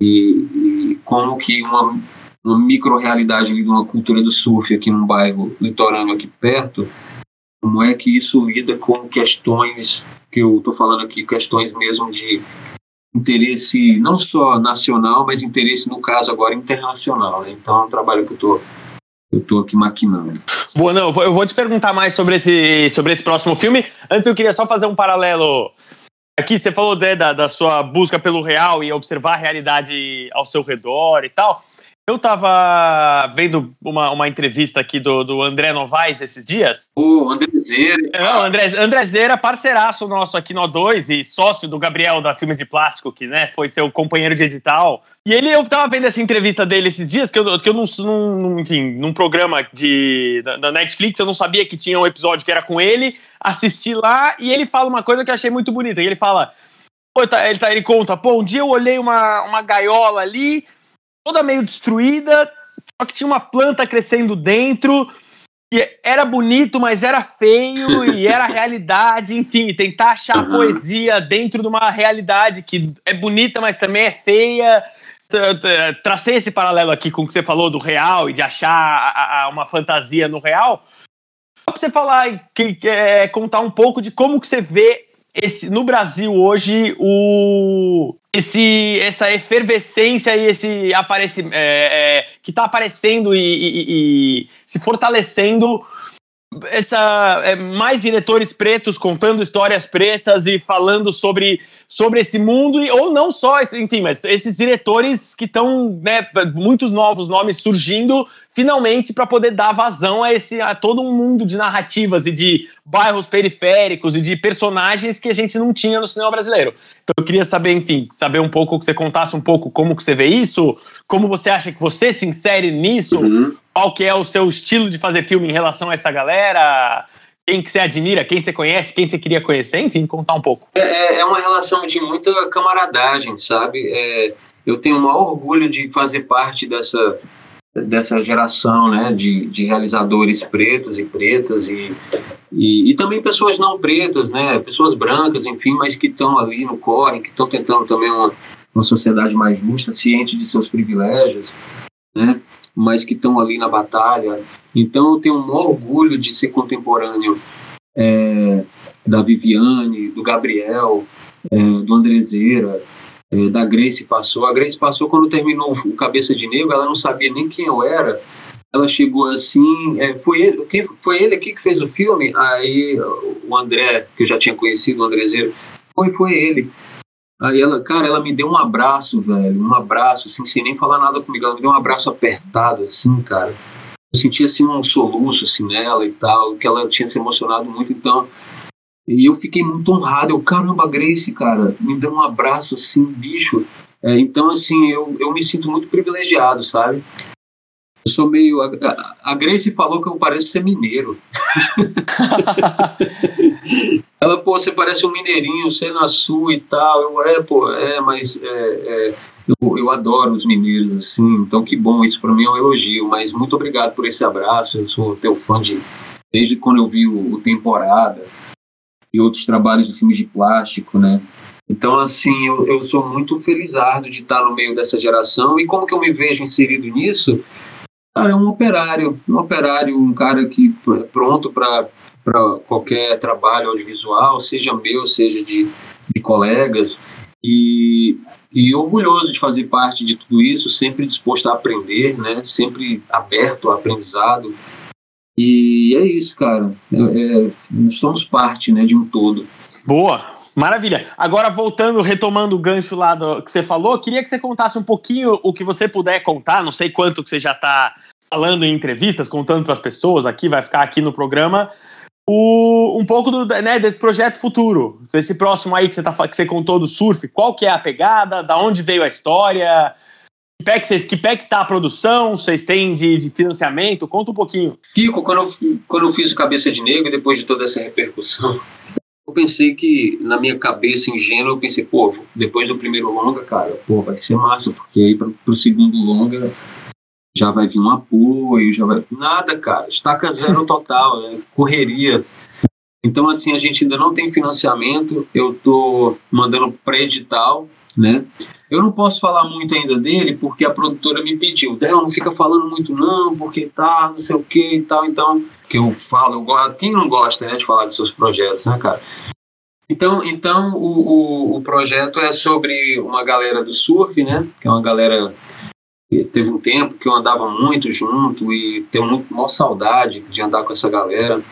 E como que uma, uma micro-realidade de uma cultura do surf aqui num bairro litorâneo aqui perto, como é que isso lida com questões que eu estou falando aqui, questões mesmo de interesse não só nacional, mas interesse, no caso, agora internacional. Né? Então, é um trabalho que eu estou eu aqui maquinando. Boa, não, eu vou te perguntar mais sobre esse, sobre esse próximo filme. Antes, eu queria só fazer um paralelo. Aqui, você falou né, da, da sua busca pelo real e observar a realidade ao seu redor e tal. Eu tava vendo uma, uma entrevista aqui do, do André Novaes esses dias. O André Zeira. Não, André, André Zeira, parceiraço nosso aqui no O2 e sócio do Gabriel da Filmes de Plástico, que né, foi seu companheiro de edital. E ele, eu tava vendo essa entrevista dele esses dias, que eu, que eu não, não enfim, num programa de, da, da Netflix, eu não sabia que tinha um episódio que era com ele, assisti lá e ele fala uma coisa que eu achei muito bonita. Ele fala, ele, tá, ele, tá, ele conta, pô, um dia eu olhei uma, uma gaiola ali toda meio destruída, só que tinha uma planta crescendo dentro. E era bonito, mas era feio [LAUGHS] e era realidade, enfim, tentar achar uhum. poesia dentro de uma realidade que é bonita, mas também é feia. Tracei esse paralelo aqui com o que você falou do real e de achar uma fantasia no real. Só pra você falar, que, é, contar um pouco de como que você vê esse, no Brasil hoje o esse essa efervescência e esse aparecimento é, é, que está aparecendo e, e, e, se fortalecendo essa é, mais diretores pretos contando histórias pretas e falando sobre, sobre esse mundo e, ou não só enfim mas esses diretores que estão né, muitos novos nomes surgindo finalmente para poder dar vazão a esse a todo um mundo de narrativas e de bairros periféricos e de personagens que a gente não tinha no cinema brasileiro. Então eu queria saber, enfim, saber um pouco que você contasse um pouco como que você vê isso, como você acha que você se insere nisso, uhum. qual que é o seu estilo de fazer filme em relação a essa galera, quem que você admira, quem você conhece, quem você queria conhecer, enfim, contar um pouco. É, é, é uma relação de muita camaradagem, sabe? É, eu tenho o maior orgulho de fazer parte dessa dessa geração né, de, de realizadores pretos e pretas e, e, e, também pessoas não pretas, né, pessoas brancas, enfim, mas que estão ali no corre, que estão tentando também uma, uma sociedade mais justa, ciente de seus privilégios, né, mas que estão ali na batalha. Então eu tenho um orgulho de ser contemporâneo é, da Viviane, do Gabriel, é, do Andrezeira, é, da Grace passou. A Grace passou quando terminou o Cabeça de Negro, ela não sabia nem quem eu era. Ela chegou assim, é, foi ele, quem foi ele aqui que fez o filme? Aí o André, que eu já tinha conhecido, o Andrezeiro, foi, foi ele. Aí ela, cara, ela me deu um abraço, velho, um abraço, assim, sem nem falar nada comigo, ela me deu um abraço apertado, assim, cara. Eu senti, assim, um soluço, assim, nela e tal, que ela tinha se emocionado muito, então e eu fiquei muito honrado. Eu, caramba, Grace, cara, me deu um abraço assim, bicho. É, então, assim, eu, eu me sinto muito privilegiado, sabe? Eu sou meio. A, a Grace falou que eu pareço ser mineiro. [LAUGHS] Ela, pô, você parece um mineirinho, você é na sua e tal. Eu, é, pô, é, mas é, é, eu, eu adoro os mineiros, assim. Então, que bom, isso para mim é um elogio. Mas muito obrigado por esse abraço. Eu sou teu fã de, desde quando eu vi o, o Temporada e outros trabalhos de filmes de plástico, né? Então, assim, eu, eu sou muito felizardo de estar no meio dessa geração. E como que eu me vejo inserido nisso? Cara, é um operário, um operário, um cara que é pronto para qualquer trabalho audiovisual, seja meu, seja de, de colegas, e, e orgulhoso de fazer parte de tudo isso, sempre disposto a aprender, né? Sempre aberto ao aprendizado. E é isso, cara. É, é, somos parte, né, de um todo. Boa, Maravilha. Agora, voltando, retomando o gancho lá do, que você falou, queria que você contasse um pouquinho o que você puder contar. Não sei quanto que você já está falando em entrevistas, contando para as pessoas aqui, vai ficar aqui no programa. O, um pouco do, né, desse projeto futuro, desse próximo aí que você, tá, que você contou do surf, qual que é a pegada, da onde veio a história, que pé que, vocês, que, pé que tá a produção, vocês têm de, de, financiamento, conta um pouquinho. Kiko, quando eu, quando eu fiz o Cabeça de Negro, depois de toda essa repercussão, eu pensei que, na minha cabeça ingênua, eu pensei, pô, depois do primeiro longa, cara, pô, vai ser massa, porque aí para pro segundo longa já vai vir um apoio, já vai. Nada, cara, estaca zero [LAUGHS] total, né? correria. Então, assim, a gente ainda não tem financiamento, eu tô mandando pré-edital, né? Eu não posso falar muito ainda dele porque a produtora me pediu, Del, não fica falando muito não, porque tá, não sei o que e tal, então, que eu falo, eu gosto, quem não gosta, né, de falar de seus projetos, né, cara? Então, então o, o, o projeto é sobre uma galera do surf, né, que é uma galera teve um tempo que eu andava muito junto e tenho muito maior saudade de andar com essa galera.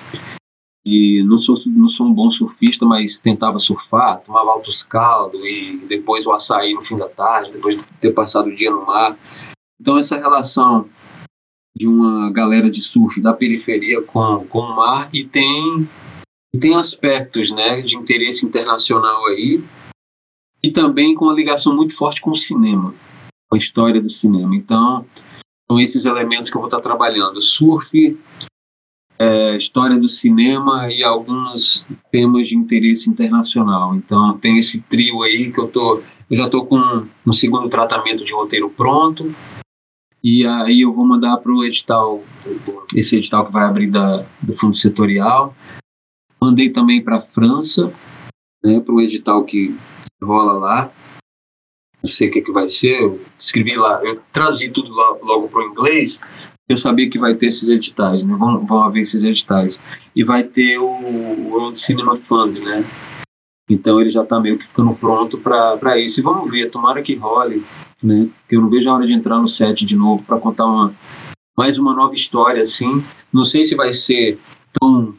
E não sou, não sou um bom surfista, mas tentava surfar, tomava altos caldos e depois o açaí no fim da tarde, depois de ter passado o dia no mar. Então, essa relação de uma galera de surf da periferia com, com o mar e tem, tem aspectos né, de interesse internacional aí e também com uma ligação muito forte com o cinema, com a história do cinema. Então, são esses elementos que eu vou estar trabalhando: surf, é, história do cinema e alguns temas de interesse internacional. Então tem esse trio aí que eu tô, eu já estou com um segundo tratamento de roteiro pronto e aí eu vou mandar para o edital, esse edital que vai abrir da, do fundo setorial. Mandei também para a França, né, para o edital que rola lá. Não sei o que, que vai ser. Eu escrevi lá, eu traduzi tudo lá, logo para o inglês eu sabia que vai ter esses editais, né? vão, vão haver esses editais. E vai ter o World Cinema Fund, né? Então ele já está meio que ficando pronto para isso. E vamos ver, tomara que role, né? Porque eu não vejo a hora de entrar no set de novo para contar uma, mais uma nova história, assim. Não sei se vai ser tão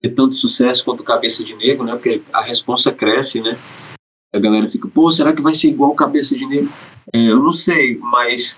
ter tanto sucesso quanto Cabeça de Negro, né? Porque a resposta cresce, né? A galera fica, pô, será que vai ser igual Cabeça de Negro? É, eu não sei, mas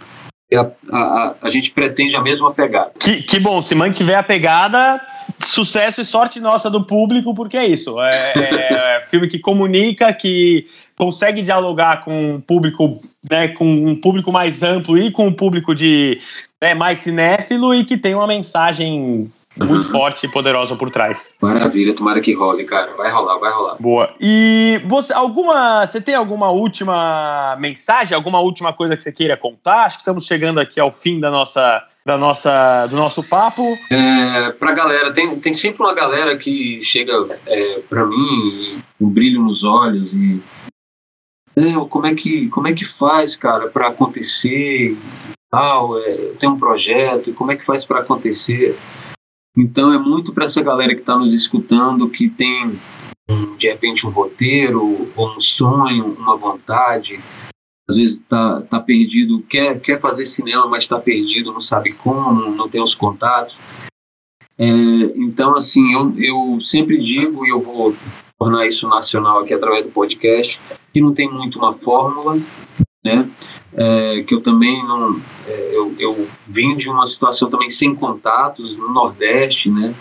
a, a, a, gente pretende a mesma pegada. Que, que bom, se mantiver a pegada, sucesso e sorte nossa do público, porque é isso. É, é, é filme que comunica, que consegue dialogar com um público, né, com um público mais amplo e com um público de né, mais cinéfilo e que tem uma mensagem muito uhum. forte e poderosa por trás. Maravilha, tomara que role, cara. Vai rolar, vai rolar. Boa. E você, alguma, você tem alguma última mensagem, alguma última coisa que você queira contar? Acho que estamos chegando aqui ao fim da nossa da nossa, do nosso papo? É, pra galera, tem, tem sempre uma galera que chega é, pra mim com um brilho nos olhos e como é que como é que faz, cara, para acontecer tal, é, tem um projeto, como é que faz para acontecer? Então é muito para essa galera que está nos escutando que tem de repente um roteiro ou um sonho, uma vontade, às vezes está tá perdido, quer, quer fazer cinema, mas está perdido, não sabe como, não tem os contatos. É, então, assim, eu, eu sempre digo, e eu vou tornar isso nacional aqui através do podcast, que não tem muito uma fórmula, né? é, que eu também não. É, eu, eu vim de uma situação também sem contatos no Nordeste, né?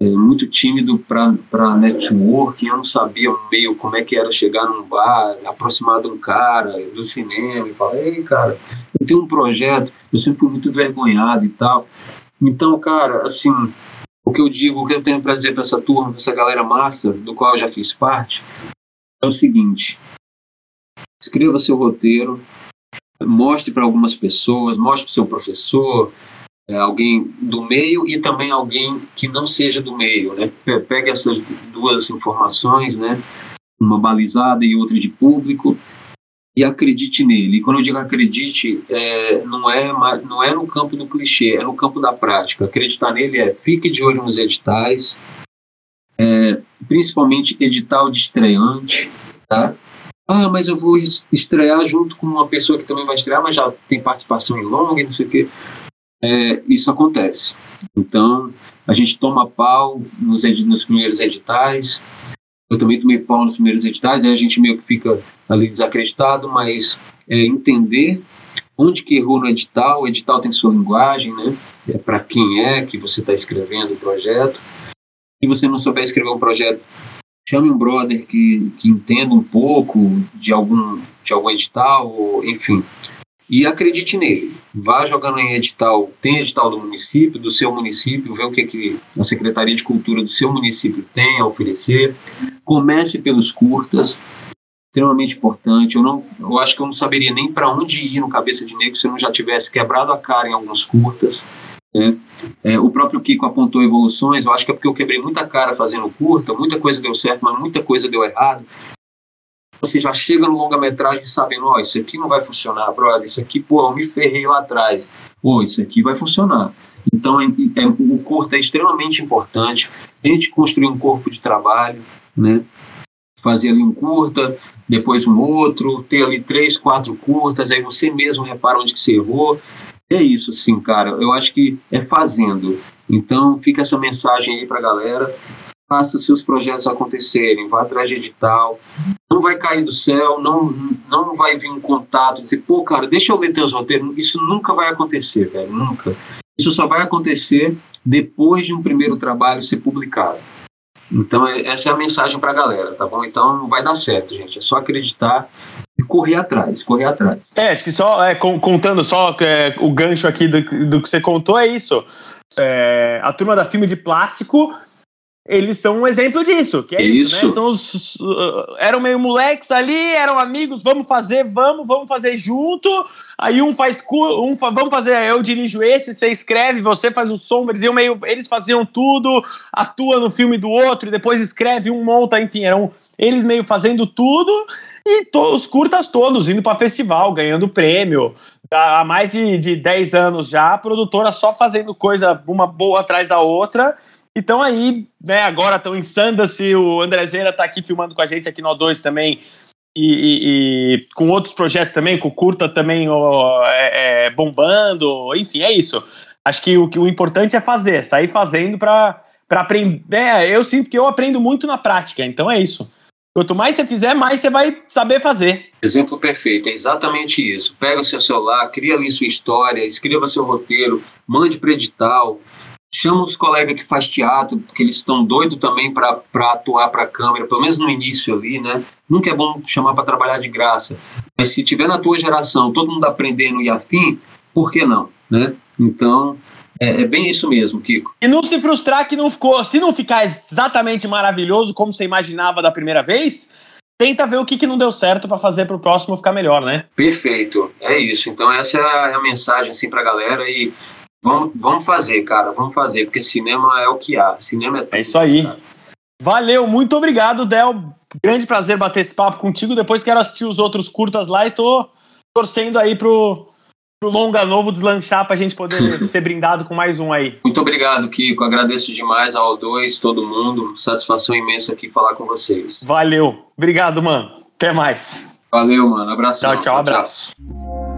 É, muito tímido para network, eu não sabia meio como é que era chegar num bar, aproximar de um cara do cinema e falar: ei, cara, eu tenho um projeto, eu sempre fui muito envergonhado e tal. Então, cara, assim, o que eu digo, o que eu tenho para dizer para essa turma, para essa galera massa, do qual eu já fiz parte, é o seguinte: escreva seu roteiro, mostre para algumas pessoas, mostre para o seu professor, alguém do meio e também alguém que não seja do meio, né? Pegue essas duas informações, né? Uma balizada e outra de público e acredite nele. E quando eu digo acredite, é, não, é, não é no campo do clichê, é no campo da prática. Acreditar nele é fique de olho nos editais, é, principalmente edital de estreante, tá? Ah, mas eu vou estrear junto com uma pessoa que também vai estrear, mas já tem participação em longa, não sei o quê. É, isso acontece. Então, a gente toma pau nos, nos primeiros editais, eu também tomei pau nos primeiros editais, aí a gente meio que fica ali desacreditado, mas é, entender onde que errou no edital, o edital tem sua linguagem, né? É para quem é que você está escrevendo o projeto. Se você não souber escrever um projeto, chame um brother que, que entenda um pouco de algum, de algum edital, ou, enfim, e acredite nele. Vá jogando em edital, tem edital do município, do seu município, vê o que, que a Secretaria de Cultura do seu município tem a oferecer. Comece pelos curtas, extremamente importante. Eu, não, eu acho que eu não saberia nem para onde ir no Cabeça de Negro se eu não já tivesse quebrado a cara em alguns curtas. Né? É, o próprio Kiko apontou evoluções, eu acho que é porque eu quebrei muita cara fazendo curta, muita coisa deu certo, mas muita coisa deu errado você já chega no longa-metragem sabendo, ó, oh, isso aqui não vai funcionar, brother, isso aqui, pô, eu me ferrei lá atrás. Pô, isso aqui vai funcionar. Então, é, é, o curto é extremamente importante. A gente construir um corpo de trabalho, né? Fazer ali um curta, depois um outro, ter ali três, quatro curtas, aí você mesmo repara onde que você errou. É isso, sim, cara. Eu acho que é fazendo. Então, fica essa mensagem aí pra galera faça seus projetos acontecerem, vá atrás de edital, não vai cair do céu, não, não vai vir um contato, dizer, pô, cara, deixa eu ler teus roteiros, isso nunca vai acontecer, velho, nunca. Isso só vai acontecer depois de um primeiro trabalho ser publicado. Então, é, essa é a mensagem para a galera, tá bom? Então, vai dar certo, gente. É só acreditar e correr atrás, correr atrás. É, acho que só é, contando só é, o gancho aqui do, do que você contou é isso. É, a turma da filme de plástico eles são um exemplo disso, que é isso, isso né? São os, uh, eram meio moleques ali, eram amigos, vamos fazer, vamos, vamos fazer junto. Aí um faz um vamos fazer, eu dirijo esse, você escreve, você faz o som, eles iam meio, eles faziam tudo, atua no filme do outro e depois escreve um monta, enfim, eram eles meio fazendo tudo e to, os curtas todos indo para festival, ganhando prêmio. Há mais de, de 10 anos já, a produtora só fazendo coisa uma boa atrás da outra então aí, né, agora estão em Sandance, o André Zera tá aqui filmando com a gente aqui no O2 também, e, e, e, com outros projetos também, com o Curta também ó, é, é, bombando, enfim, é isso. Acho que o, o importante é fazer, sair fazendo para aprender. É, eu sinto que eu aprendo muito na prática, então é isso. Quanto mais você fizer, mais você vai saber fazer. Exemplo perfeito, é exatamente isso. Pega o seu celular, cria ali sua história, escreva seu roteiro, mande para edital, chama os colegas que faz teatro, porque eles estão doidos também para atuar para a câmera, pelo menos no início ali, né? Nunca é bom chamar para trabalhar de graça. Mas se tiver na tua geração todo mundo aprendendo e afim, por que não, né? Então, é, é, bem isso mesmo, Kiko. E não se frustrar que não ficou, se não ficar exatamente maravilhoso como você imaginava da primeira vez, tenta ver o que, que não deu certo para fazer para o próximo ficar melhor, né? Perfeito, é isso. Então essa é a mensagem assim para a galera e Vamos, vamos fazer, cara, vamos fazer, porque cinema é o que há. Cinema é tudo, É isso aí. Cara. Valeu, muito obrigado, Del. Grande prazer bater esse papo contigo. Depois quero assistir os outros curtas lá e tô torcendo aí pro, pro longa novo deslanchar pra gente poder [LAUGHS] ser brindado com mais um aí. Muito obrigado, Kiko. Agradeço demais ao O2, todo mundo. Satisfação imensa aqui falar com vocês. Valeu. Obrigado, mano. Até mais. Valeu, mano. Abraço. Tchau, tchau. Abraço. Tchau.